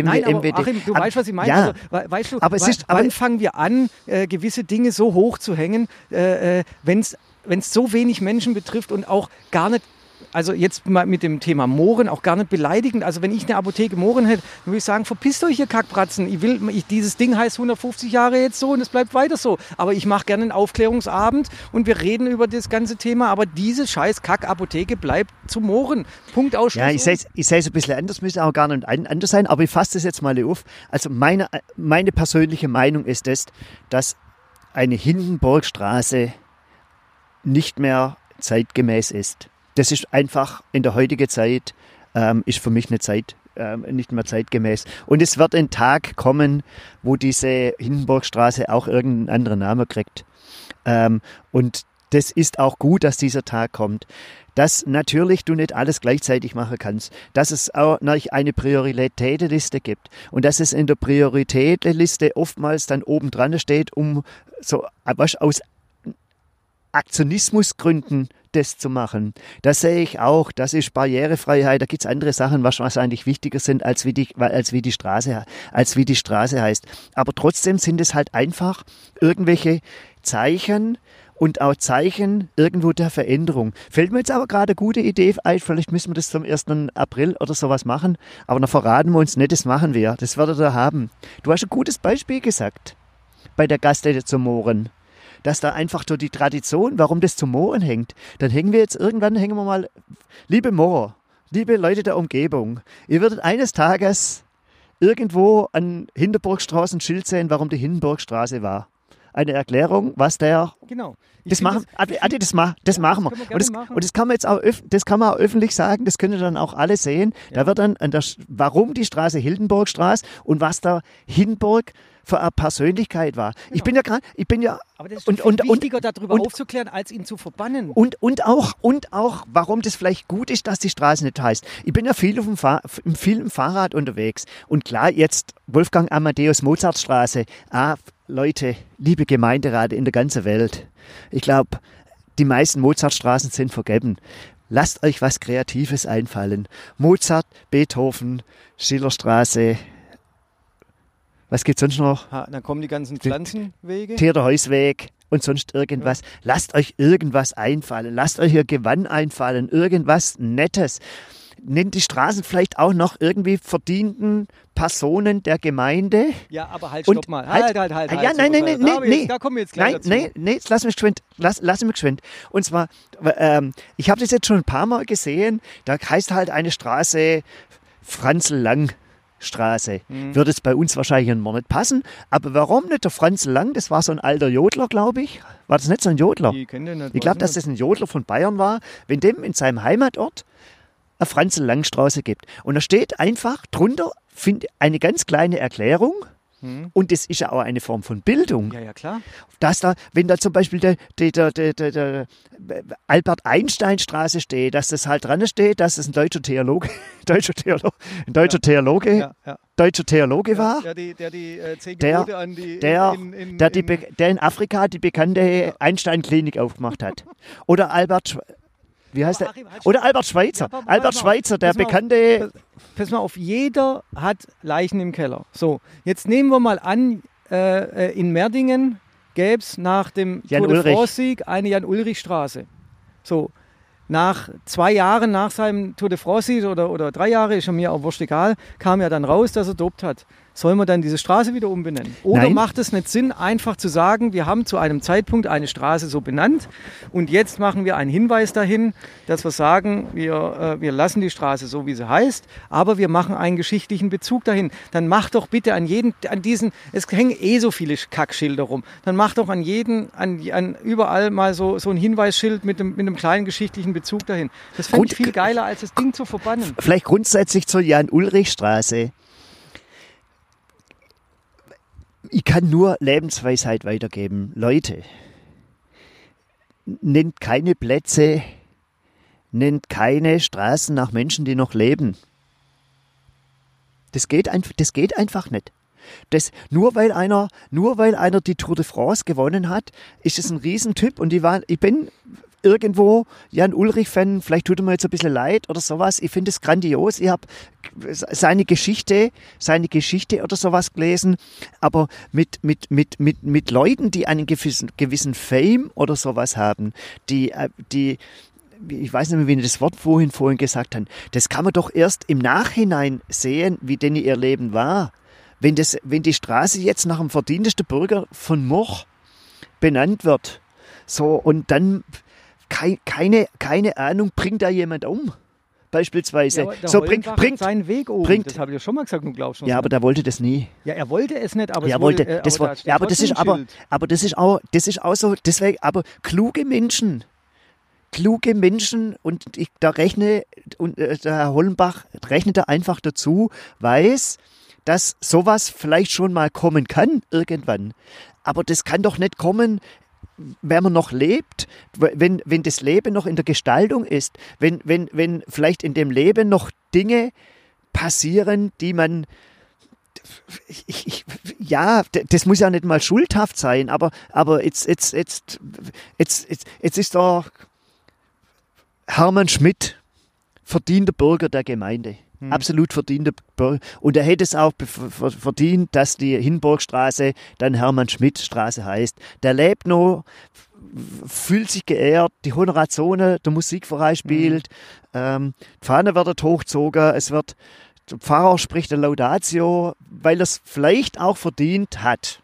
MW, Nein, aber MWD. Achim, du Aber- weißt, was ich meine. Ja, Also, we- weißt du, Aber es ist- aber- wann fangen wir an, äh, gewisse Dinge so hoch zu hängen, äh, wenn es so wenig Menschen betrifft und auch gar nicht, also jetzt mal mit dem Thema Mohren, auch gar nicht beleidigend. Also wenn ich eine Apotheke Mohren hätte, würde ich sagen, verpisst euch ihr Kackbratzen. Ich will, ich, dieses Ding heißt 150 Jahre jetzt so und es bleibt weiter so. Aber ich mache gerne einen Aufklärungsabend und wir reden über das ganze Thema. Aber diese scheiß Kack-Apotheke bleibt zu Mohren. Punkt aus. Ja, ich sehe es ein bisschen anders, müsste auch gar nicht anders sein, aber ich fasse das jetzt mal auf. Also meine, meine persönliche Meinung ist es, dass eine Hindenburgstraße nicht mehr zeitgemäß ist. Das ist einfach in der heutigen Zeit, ähm, ist für mich eine Zeit, ähm, nicht mehr zeitgemäß. Und es wird ein Tag kommen, wo diese Hindenburgstraße auch irgendeinen anderen Namen kriegt. Ähm, und das ist auch gut, dass dieser Tag kommt. Dass natürlich du nicht alles gleichzeitig machen kannst. Dass es auch eine Prioritätenliste gibt. Und dass es in der Prioritätenliste oftmals dann oben dran steht, um so was aus Aktionismusgründen das zu machen. Das sehe ich auch. Das ist Barrierefreiheit. Da gibt es andere Sachen, was wahrscheinlich wichtiger sind, als wie, die, als, wie die Straße, als wie die Straße heißt. Aber trotzdem sind es halt einfach irgendwelche Zeichen und auch Zeichen irgendwo der Veränderung. Fällt mir jetzt aber gerade eine gute Idee ein. Vielleicht müssen wir das zum 1. April oder sowas machen. Aber dann verraten wir uns nicht, das machen wir. Das werdet ihr haben. Du hast ein gutes Beispiel gesagt bei der Gaststätte zum Mohren dass da einfach so die Tradition, warum das zum Mohren hängt. Dann hängen wir jetzt irgendwann, hängen wir mal, liebe Moor, liebe Leute der Umgebung, ihr werdet eines Tages irgendwo an Hindenburgstraße ein Schild sehen, warum die Hindenburgstraße war. Eine Erklärung, was der Genau. Ich das machen, Adi, Adi, das, ma, das Ja, machen das wir. wir und, das, machen. und das kann man jetzt auch, das kann man auch öffentlich sagen, das können dann auch alle sehen. Da wird dann, an der, warum die Straße Hildenburgstraße und was da Hindenburg für eine Persönlichkeit war. Ich bin ja gerade, ich bin ja Aber das ist und, und, und, wichtiger, darüber und- aufzuklären, als ihn zu verbannen. und, und, auch, und auch, warum das vielleicht gut ist, dass die Straße nicht heißt. Ich bin ja viel, auf dem Fahr viel im Fahrrad unterwegs. Und klar, jetzt Wolfgang Amadeus Mozartstraße. Ah, Leute, liebe Gemeinderäte in der ganzen Welt. Ich glaube, die meisten Mozartstraßen sind vergeben. Lasst euch was Kreatives einfallen. Mozart, Beethoven, Schillerstraße. Was gibt's sonst noch? Ha, dann kommen die ganzen Pflanzenwege. Theodor Heusweg. und sonst irgendwas. Lasst euch irgendwas einfallen. Lasst euch ihr Gewann einfallen. Irgendwas Nettes. Nennt die Straßen vielleicht auch noch irgendwie verdienten Personen der Gemeinde. Ja, aber halt, Und stopp mal. halt- Halt, halt, halt. Ah, halt, ja, nein, nein, nein, ich nee, Da kommen wir jetzt gleich Nein, dazu. nein, nein, lass mich geschwind. Lass, lass mich geschwind. Und zwar, ähm, ich habe das jetzt schon ein paar Mal gesehen. Da heißt halt eine Straße Franzl Lang. Straße. Mhm. Würde es bei uns wahrscheinlich noch nicht passen. Aber warum nicht der Franzl Lang? Das war so ein alter Jodler, glaube ich. War das nicht so ein Jodler? Nicht. Ich glaube, dass das ein Jodler von Bayern war, wenn dem in seinem Heimatort eine Franzl-Lang-Straße gibt. Und da steht einfach drunter eine ganz kleine Erklärung. Hm. Und das ist ja auch eine Form von Bildung. Ja, ja, klar. Dass da, wenn da zum Beispiel der, der, der, der, der, der Albert Einstein Straße steht, dass das halt dran steht, dass es ein deutscher Theologe, deutscher Theologe, ein deutscher Theologe, Ja, ja. deutscher Theologe war, Der der die äh, zehn Der- Gebote an die. der, in, in, der, die, in, be- der in Afrika die bekannte Einstein-Klinik aufgemacht hat. Oder Albert, wie heißt der? Halt Oder Albert Schweitzer. Ja, Albert. Schweitzer, der Pass mal auf. bekannte. Pass mal auf, jeder hat Leichen im Keller. So, jetzt nehmen wir mal an, äh, äh, in Merdingen gäbe es nach dem Jan Tour de. France-Sieg eine Jan-Ulrich-Straße. So, nach zwei Jahren nach seinem Tour de France-Sieg oder, oder drei Jahre, ist mir auch wurscht egal, kam ja dann raus, dass er dopt hat. Soll man dann diese Straße wieder umbenennen? Oder Nein. macht es nicht Sinn, einfach zu sagen, wir haben zu einem Zeitpunkt eine Straße so benannt und jetzt machen wir einen Hinweis dahin, dass wir sagen, wir, äh, wir lassen die Straße so, wie sie heißt, aber wir machen einen geschichtlichen Bezug dahin. Dann macht doch bitte an jeden, an diesen, es hängen eh so viele Kackschilder rum, dann macht doch an jeden, an, an überall mal so, so ein Hinweisschild mit einem, mit einem kleinen geschichtlichen Bezug dahin. Das finde ich viel geiler, als das Ding zu verbannen. Vielleicht grundsätzlich zur Jan-Ulrich-Straße. Ich kann nur Lebensweisheit weitergeben. Leute, nennt keine Plätze, nennt keine Straßen nach Menschen, die noch leben. Das geht, einf- das geht einfach nicht. Das, nur, weil einer, nur weil einer die Tour de France gewonnen hat, ist es ein Riesentyp. Und ich, war, ich bin irgendwo Jan Ulrich-Fan, vielleicht tut er mir jetzt ein bisschen leid oder sowas. Ich finde es grandios. Ich habe seine Geschichte, seine Geschichte oder sowas gelesen, aber mit, mit, mit, mit, mit Leuten, die einen gewissen, gewissen Fame oder sowas haben, die, äh, die ich weiß nicht mehr, wie ich das Wort vorhin vorhin gesagt haben, das kann man doch erst im Nachhinein sehen, wie denn ihr Leben war. Wenn, das, wenn die Straße jetzt nach dem verdientesten Bürger von Moch benannt wird, so und dann kei, keine, keine Ahnung, bringt da jemand um? Beispielsweise. Ja, so bringt, bringt, seinen Weg oben. bringt- das habe ich ja schon mal gesagt, du glaubst schon. ja, aber der wollte das nie. ja, er wollte es nicht, aber ja, es wollte, wurde, äh, das aber war, ja, aber das ist aber, aber das ist auch, das ist auch so, deswegen, aber kluge Menschen, kluge Menschen und ich, da rechne, und äh, der Herr Hollenbach rechnet da einfach dazu, weiß, dass sowas vielleicht schon mal kommen kann irgendwann. Aber das kann doch nicht kommen, wenn man noch lebt, wenn, wenn das Leben noch in der Gestaltung ist, wenn, wenn, wenn vielleicht in dem Leben noch Dinge passieren, die man ich, ich, ja, das muss ja nicht mal schuldhaft sein, aber, aber jetzt, jetzt, jetzt, jetzt, jetzt, jetzt ist da Hermann Schmidt, verdienter Bürger der Gemeinde. Absolut verdienter Bürger. Und er hätte es auch verdient, dass die Hinburgstraße dann Hermann Schmidt Straße heißt. Der lebt noch, fühlt sich geehrt, die Honorarzone, der Musikverein spielt, ähm, die Fahne wird hochgezogen, es wird, der Pfarrer spricht eine Laudatio, weil er es vielleicht auch verdient hat.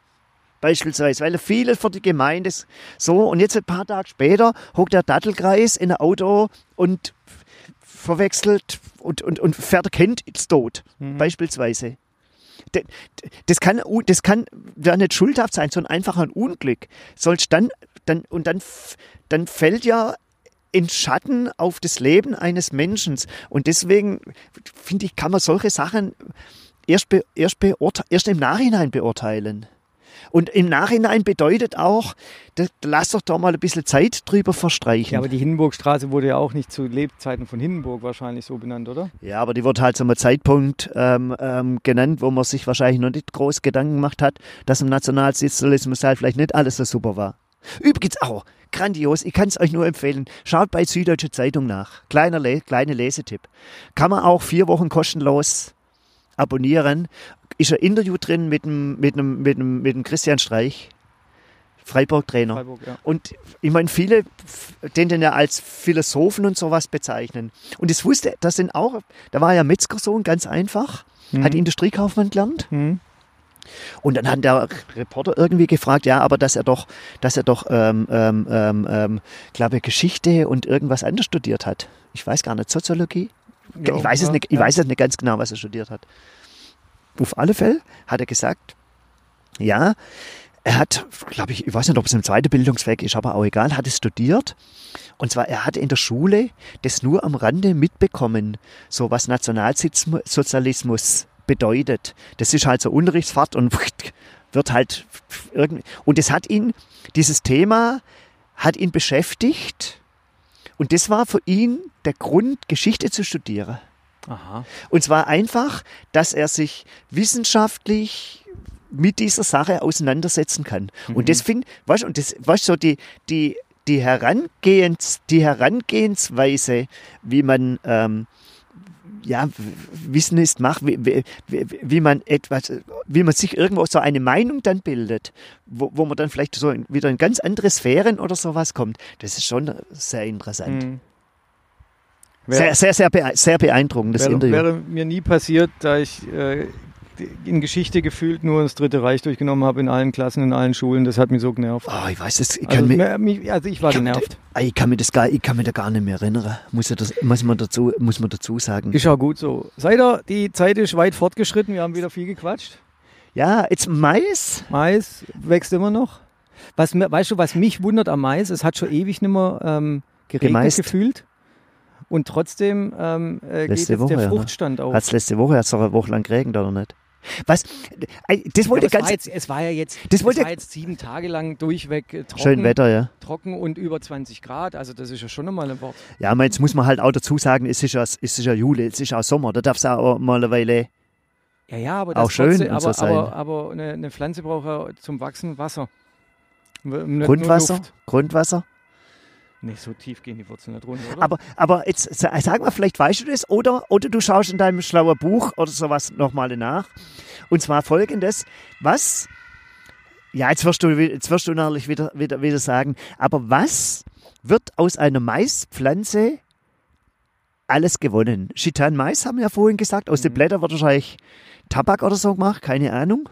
Beispielsweise, weil er viel für die Gemeinde ist. So, und jetzt ein paar Tage später hockt der Dattelkreis in ein Auto und verwechselt und, und, und ein Kind ins Tod. Beispielsweise. Das kann, das kann ja nicht schuldhaft sein, sondern einfach ein Unglück. Sollst dann, dann, und dann, dann fällt ja in Schatten auf das Leben eines Menschen. Und deswegen finde ich, kann man solche Sachen erst, be, erst, beurte, erst im Nachhinein beurteilen. Und im Nachhinein bedeutet auch, da, lass doch da mal ein bisschen Zeit drüber verstreichen. Ja, aber die Hindenburgstraße wurde ja auch nicht zu Lebzeiten von Hindenburg wahrscheinlich so benannt, oder? Ja, aber die wird halt zu einem Zeitpunkt ähm, ähm, genannt, wo man sich wahrscheinlich noch nicht groß Gedanken gemacht hat, dass im Nationalsozialismus halt vielleicht nicht alles so super war. Übrigens auch, grandios, ich kann es euch nur empfehlen, schaut bei Süddeutsche Zeitung nach. Kleiner Le kleiner Lesetipp. Kann man auch vier Wochen kostenlos abonnieren. Ist ein Interview drin mit dem, mit dem, mit dem, mit dem Christian Streich. Freiburg-Trainer. Freiburg, ja. Und ich meine, viele den den ja als Philosophen und sowas bezeichnen. Und das wusste, das sind auch, da war ja Metzgersohn, ganz einfach, hat Industriekaufmann gelernt. Mhm. Und dann hat der Reporter irgendwie gefragt, ja, aber dass er doch, dass er doch, ähm, ähm, ähm, ähm, glaube Geschichte und irgendwas anderes studiert hat. Ich weiß gar nicht, Soziologie? Ja, ich weiß es ja, nicht, ich weiß es nicht ganz genau, was er studiert hat. Auf alle Fälle hat er gesagt, ja, er hat, glaube ich, ich weiß nicht, ob es im zweiten Bildungsweg ist, aber auch egal, hat es studiert. Und zwar, er hat in der Schule das nur am Rande mitbekommen, so was Nationalsozialismus bedeutet. Das ist halt so Unterrichtsfahrt und wird halt irgendwie, und es hat ihn, dieses Thema hat ihn beschäftigt. Und das war für ihn der Grund, Geschichte zu studieren. Aha. Und zwar einfach, dass er sich wissenschaftlich mit dieser Sache auseinandersetzen kann. Und das finde, weißt du, und das, weißt so die, die, die, Herangehens, die Herangehensweise, wie man, ähm, ja, Wissen ist Macht, wie, wie, wie, man etwas, wie man sich irgendwo so eine Meinung dann bildet, wo, wo man dann vielleicht so wieder in ganz andere Sphären oder sowas kommt, das ist schon sehr interessant. Mhm. Sehr, sehr, sehr, sehr beeindruckend, das wäre, Interview. wäre mir nie passiert, da ich äh, in Geschichte gefühlt nur das Dritte Reich durchgenommen habe in allen Klassen, in allen Schulen. Das hat mich so genervt. Oh, ich weiß es, ich kann Also, mir, mich- also ich war ich kann, mir, genervt. da- ich kann mir das gar, ich kann mir da gar nicht mehr erinnern. Muss, ich das, muss, man, dazu, muss man dazu sagen. Ist auch gut so. Seid ihr, die Zeit ist weit fortgeschritten, wir haben wieder viel gequatscht. Ja, jetzt Mais. Mais wächst immer noch. Was, weißt du, was mich wundert am Mais? Es hat schon ewig nicht mehr ähm, geregnet Gemeist. gefühlt. Und trotzdem ähm, äh, geht jetzt Woche, der ja, ne? Fruchtstand auf. Hat es letzte Woche hat's doch eine Woche lang geregnet, oder nicht? Was? äh, Das Ja, wollte aber es, war ganz. jetzt, es war ja jetzt, Das es wollte- war jetzt sieben Tage lang durchweg äh, trocken, Schön Wetter, ja. trocken und über 20 Grad. Also das ist ja schon einmal ein Wort. Ja, aber jetzt muss man halt auch dazu sagen, es ist ja, es ist ja Juli, es ist auch Sommer, da darf es auch mal eine Weile. Ja, ja, aber Auch das schön trotzdem, und so aber, sein. aber, aber eine, eine Pflanze braucht ja zum Wachsen Wasser. Nicht Grundwasser. Grundwasser. Nee, so tief gehen die Wurzeln nicht runter, oder? Aber, aber jetzt sa- sag mal, vielleicht weißt du das oder, oder du schaust in deinem schlauen Buch oder sowas nochmal nach. Und zwar folgendes: Was, ja, jetzt wirst du, jetzt wirst du natürlich wieder, wieder, wieder sagen, aber was wird aus einer Maispflanze alles gewonnen? Chitan Mais haben wir ja vorhin gesagt, aus den Blättern wird wahrscheinlich Tabak oder so gemacht, keine Ahnung.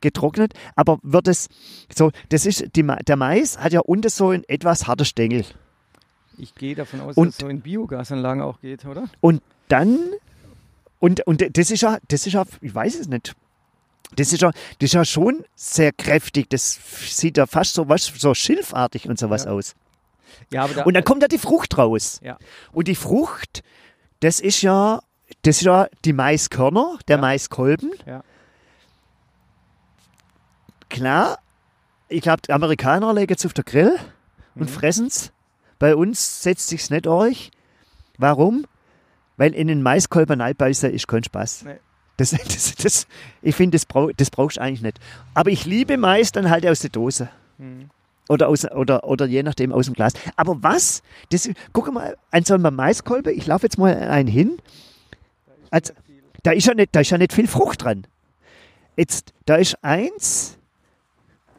Getrocknet, aber wird es so, das ist, die, der Mais hat ja unten so ein etwas harter Stängel. Ich gehe davon aus, Und- dass es so in Biogasanlagen auch geht, oder? Und dann, und, und das ist ja, das ist ja, ich weiß es nicht. Das ist ja, das ist ja schon sehr kräftig. Das sieht ja fast so, was, so schilfartig und sowas Ja. aus. Ja, da, Und dann kommt ja die Frucht raus. Ja. Und die Frucht, das ist ja, das ist ja die Maiskörner, der Ja. Maiskolben. Ja. Klar, ich glaube, die Amerikaner legen es auf den Grill und Mhm. fressen es. Bei uns setzt sich's nicht durch. Warum? Weil in den Maiskolben einbeißen ist kein Spaß. Nee. Das, das, das, ich finde, das, brauch, das brauchst du eigentlich nicht. Aber ich liebe Mais dann halt aus der Dose. Mhm. Oder, aus, oder, oder je nachdem aus dem Glas. Aber was? Das, guck mal, an so einem Maiskolbe, ich laufe jetzt mal einen hin. Also, da, ist ja nicht, da ist ja nicht viel Frucht dran. Jetzt, da ist eins,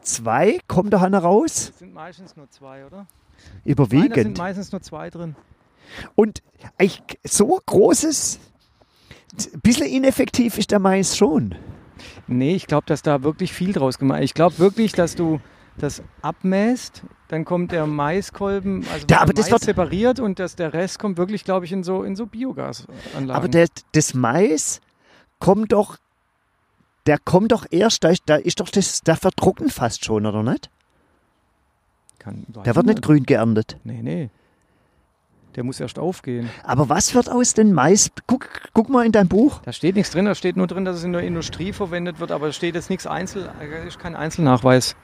zwei, kommt da raus, Es sind meistens nur zwei, oder? Nein, da sind überwiegend. meistens nur zwei drin. Und eigentlich so großes, ein bisschen ineffektiv ist der Mais schon. Nee, ich glaube, dass da wirklich viel draus gemacht Ich glaube wirklich, dass du das abmäst, dann kommt der Maiskolben, also der aber das Mais wird- separiert und das, der Rest kommt wirklich, glaube ich, in so, in so Biogasanlagen. Aber der, das Mais kommt doch, der kommt doch erst, da ist, da ist doch das, der vertrocknet fast schon, oder nicht? Kann, Der wird nicht grün geerntet. Nee, nee. Der muss erst aufgehen. Aber was wird aus dem Mais? Guck, guck mal in dein Buch. Da steht nichts drin, da steht nur drin, dass es in der Industrie verwendet wird, aber es steht jetzt nichts Einzel, äh, ist kein Einzelnachweis.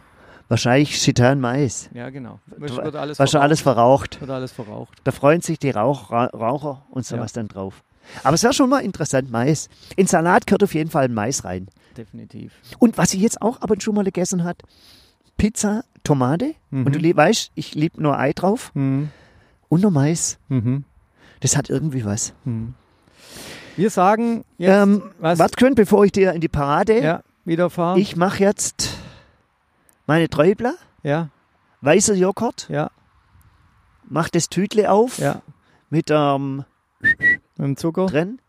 Wahrscheinlich Chitan Mais. Ja, genau. Wird, wird alles War schon alles verraucht. Wird alles verraucht. Da freuen sich die Rauch, Ra Raucher und sowas dann drauf. Aber es wäre schon mal interessant, Mais. In Salat gehört auf jeden Fall Mais rein. Definitiv. Und was ich jetzt auch ab und zu mal gegessen hat, Pizza, Tomate. Mhm. Und du lieb- weißt, ich liebe nur Ei drauf Mhm. und nur Mais. Mhm. Das hat irgendwie was. Mhm. Wir sagen jetzt, Ähm, was Warte schön, bevor ich dir in die Parade. ja, wieder fahren. Ich mache jetzt meine Träubler. Ja, weißer Joghurt, ja, mach das Tütle auf ja. mit ähm, Mit dem Zucker. drin.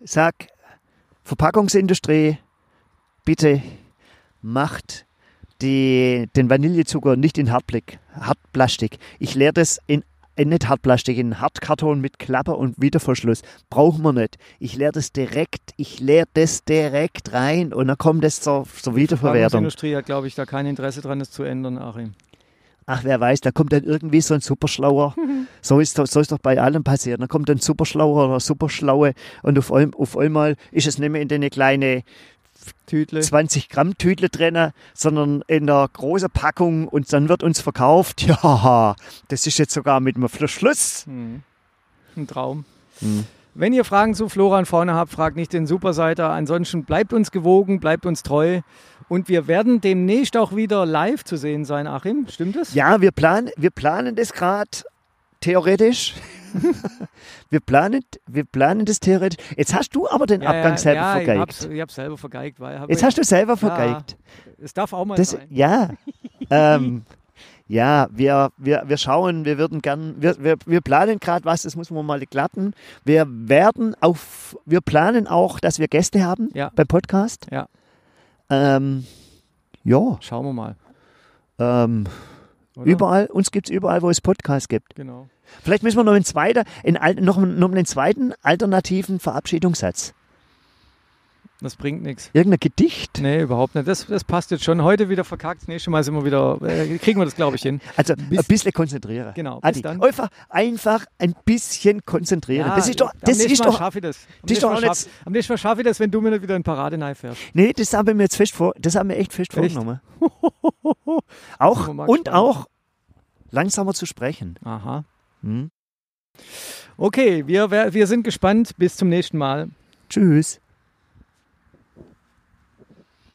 Sag, Verpackungsindustrie, bitte macht die, den Vanillezucker nicht in Hartblick, Hartplastik. Ich leere das in, in nicht Hartplastik, in Hartkarton mit Klappe und Wiederverschluss. Brauchen wir nicht. Ich leere das direkt, ich leere das direkt rein und dann kommt es zur, zur Die Wiederverwertung. Industrie hat, glaube ich, da kein Interesse dran, das zu ändern, Achim. Ach, wer weiß, da kommt dann irgendwie so ein Superschlauer. So ist, doch- so ist doch bei allem passiert. Da kommt ein Superschlauer oder Superschlaue und auf, auf einmal ist es nicht mehr in eine kleine Tütle. 20 Gramm Tütle drin, sondern in der großen Packung und dann wird uns verkauft, ja, das ist jetzt sogar mit einem Verschluss. Hm. Ein Traum. Hm. Wenn ihr Fragen zu Flora und Fauna habt, fragt nicht den Superseiter. Ansonsten bleibt uns gewogen, bleibt uns treu. Und wir werden demnächst auch wieder live zu sehen sein, Achim. Stimmt das? Ja, wir planen, wir planen das gerade theoretisch. wir, planen, wir planen das theoretisch. Jetzt hast du aber den Abgang selber ja, Ich vergeigt. ich hab's selber vergeigt. Weil, hab Jetzt ich- hast du selber vergeigt. Es darf auch mal Das, sein. ja, ähm, ja, wir, wir, wir schauen, wir würden gern, wir, wir, wir planen gerade was, das muss man mal klappen. Wir werden auf, wir planen auch, dass wir Gäste haben Ja. beim Podcast. Ja. Ähm, ja, Schauen wir mal. ähm, Oder? überall, uns gibt es überall, wo es Podcasts gibt. Genau. Vielleicht müssen wir noch einen zweiten, in, al- noch, noch einen zweiten alternativen Verabschiedungssatz. Das bringt nichts. Irgendein Gedicht. Nee, überhaupt nicht. Das, das passt jetzt schon. Heute wieder verkackt. Das nächste Mal sind wir wieder, äh, kriegen wir das, glaube ich, hin. Also Bis- ein bisschen konzentrieren. Genau, Adi, dann. Einfach, einfach ein bisschen konzentrieren. das ist doch, am das nächsten ist Mal doch, schaffe ich das. Am nächsten Mal schaff- Am nächsten Mal schaffe ich das, wenn du mir nicht wieder in Paradenei fährst. nee, das haben wir mir jetzt fest vor, das haben wir echt fest Echt? vorgenommen. auch, und auch langsamer zu sprechen. Aha. Hm? Okay, wir wir sind gespannt. Bis zum nächsten Mal. Tschüss.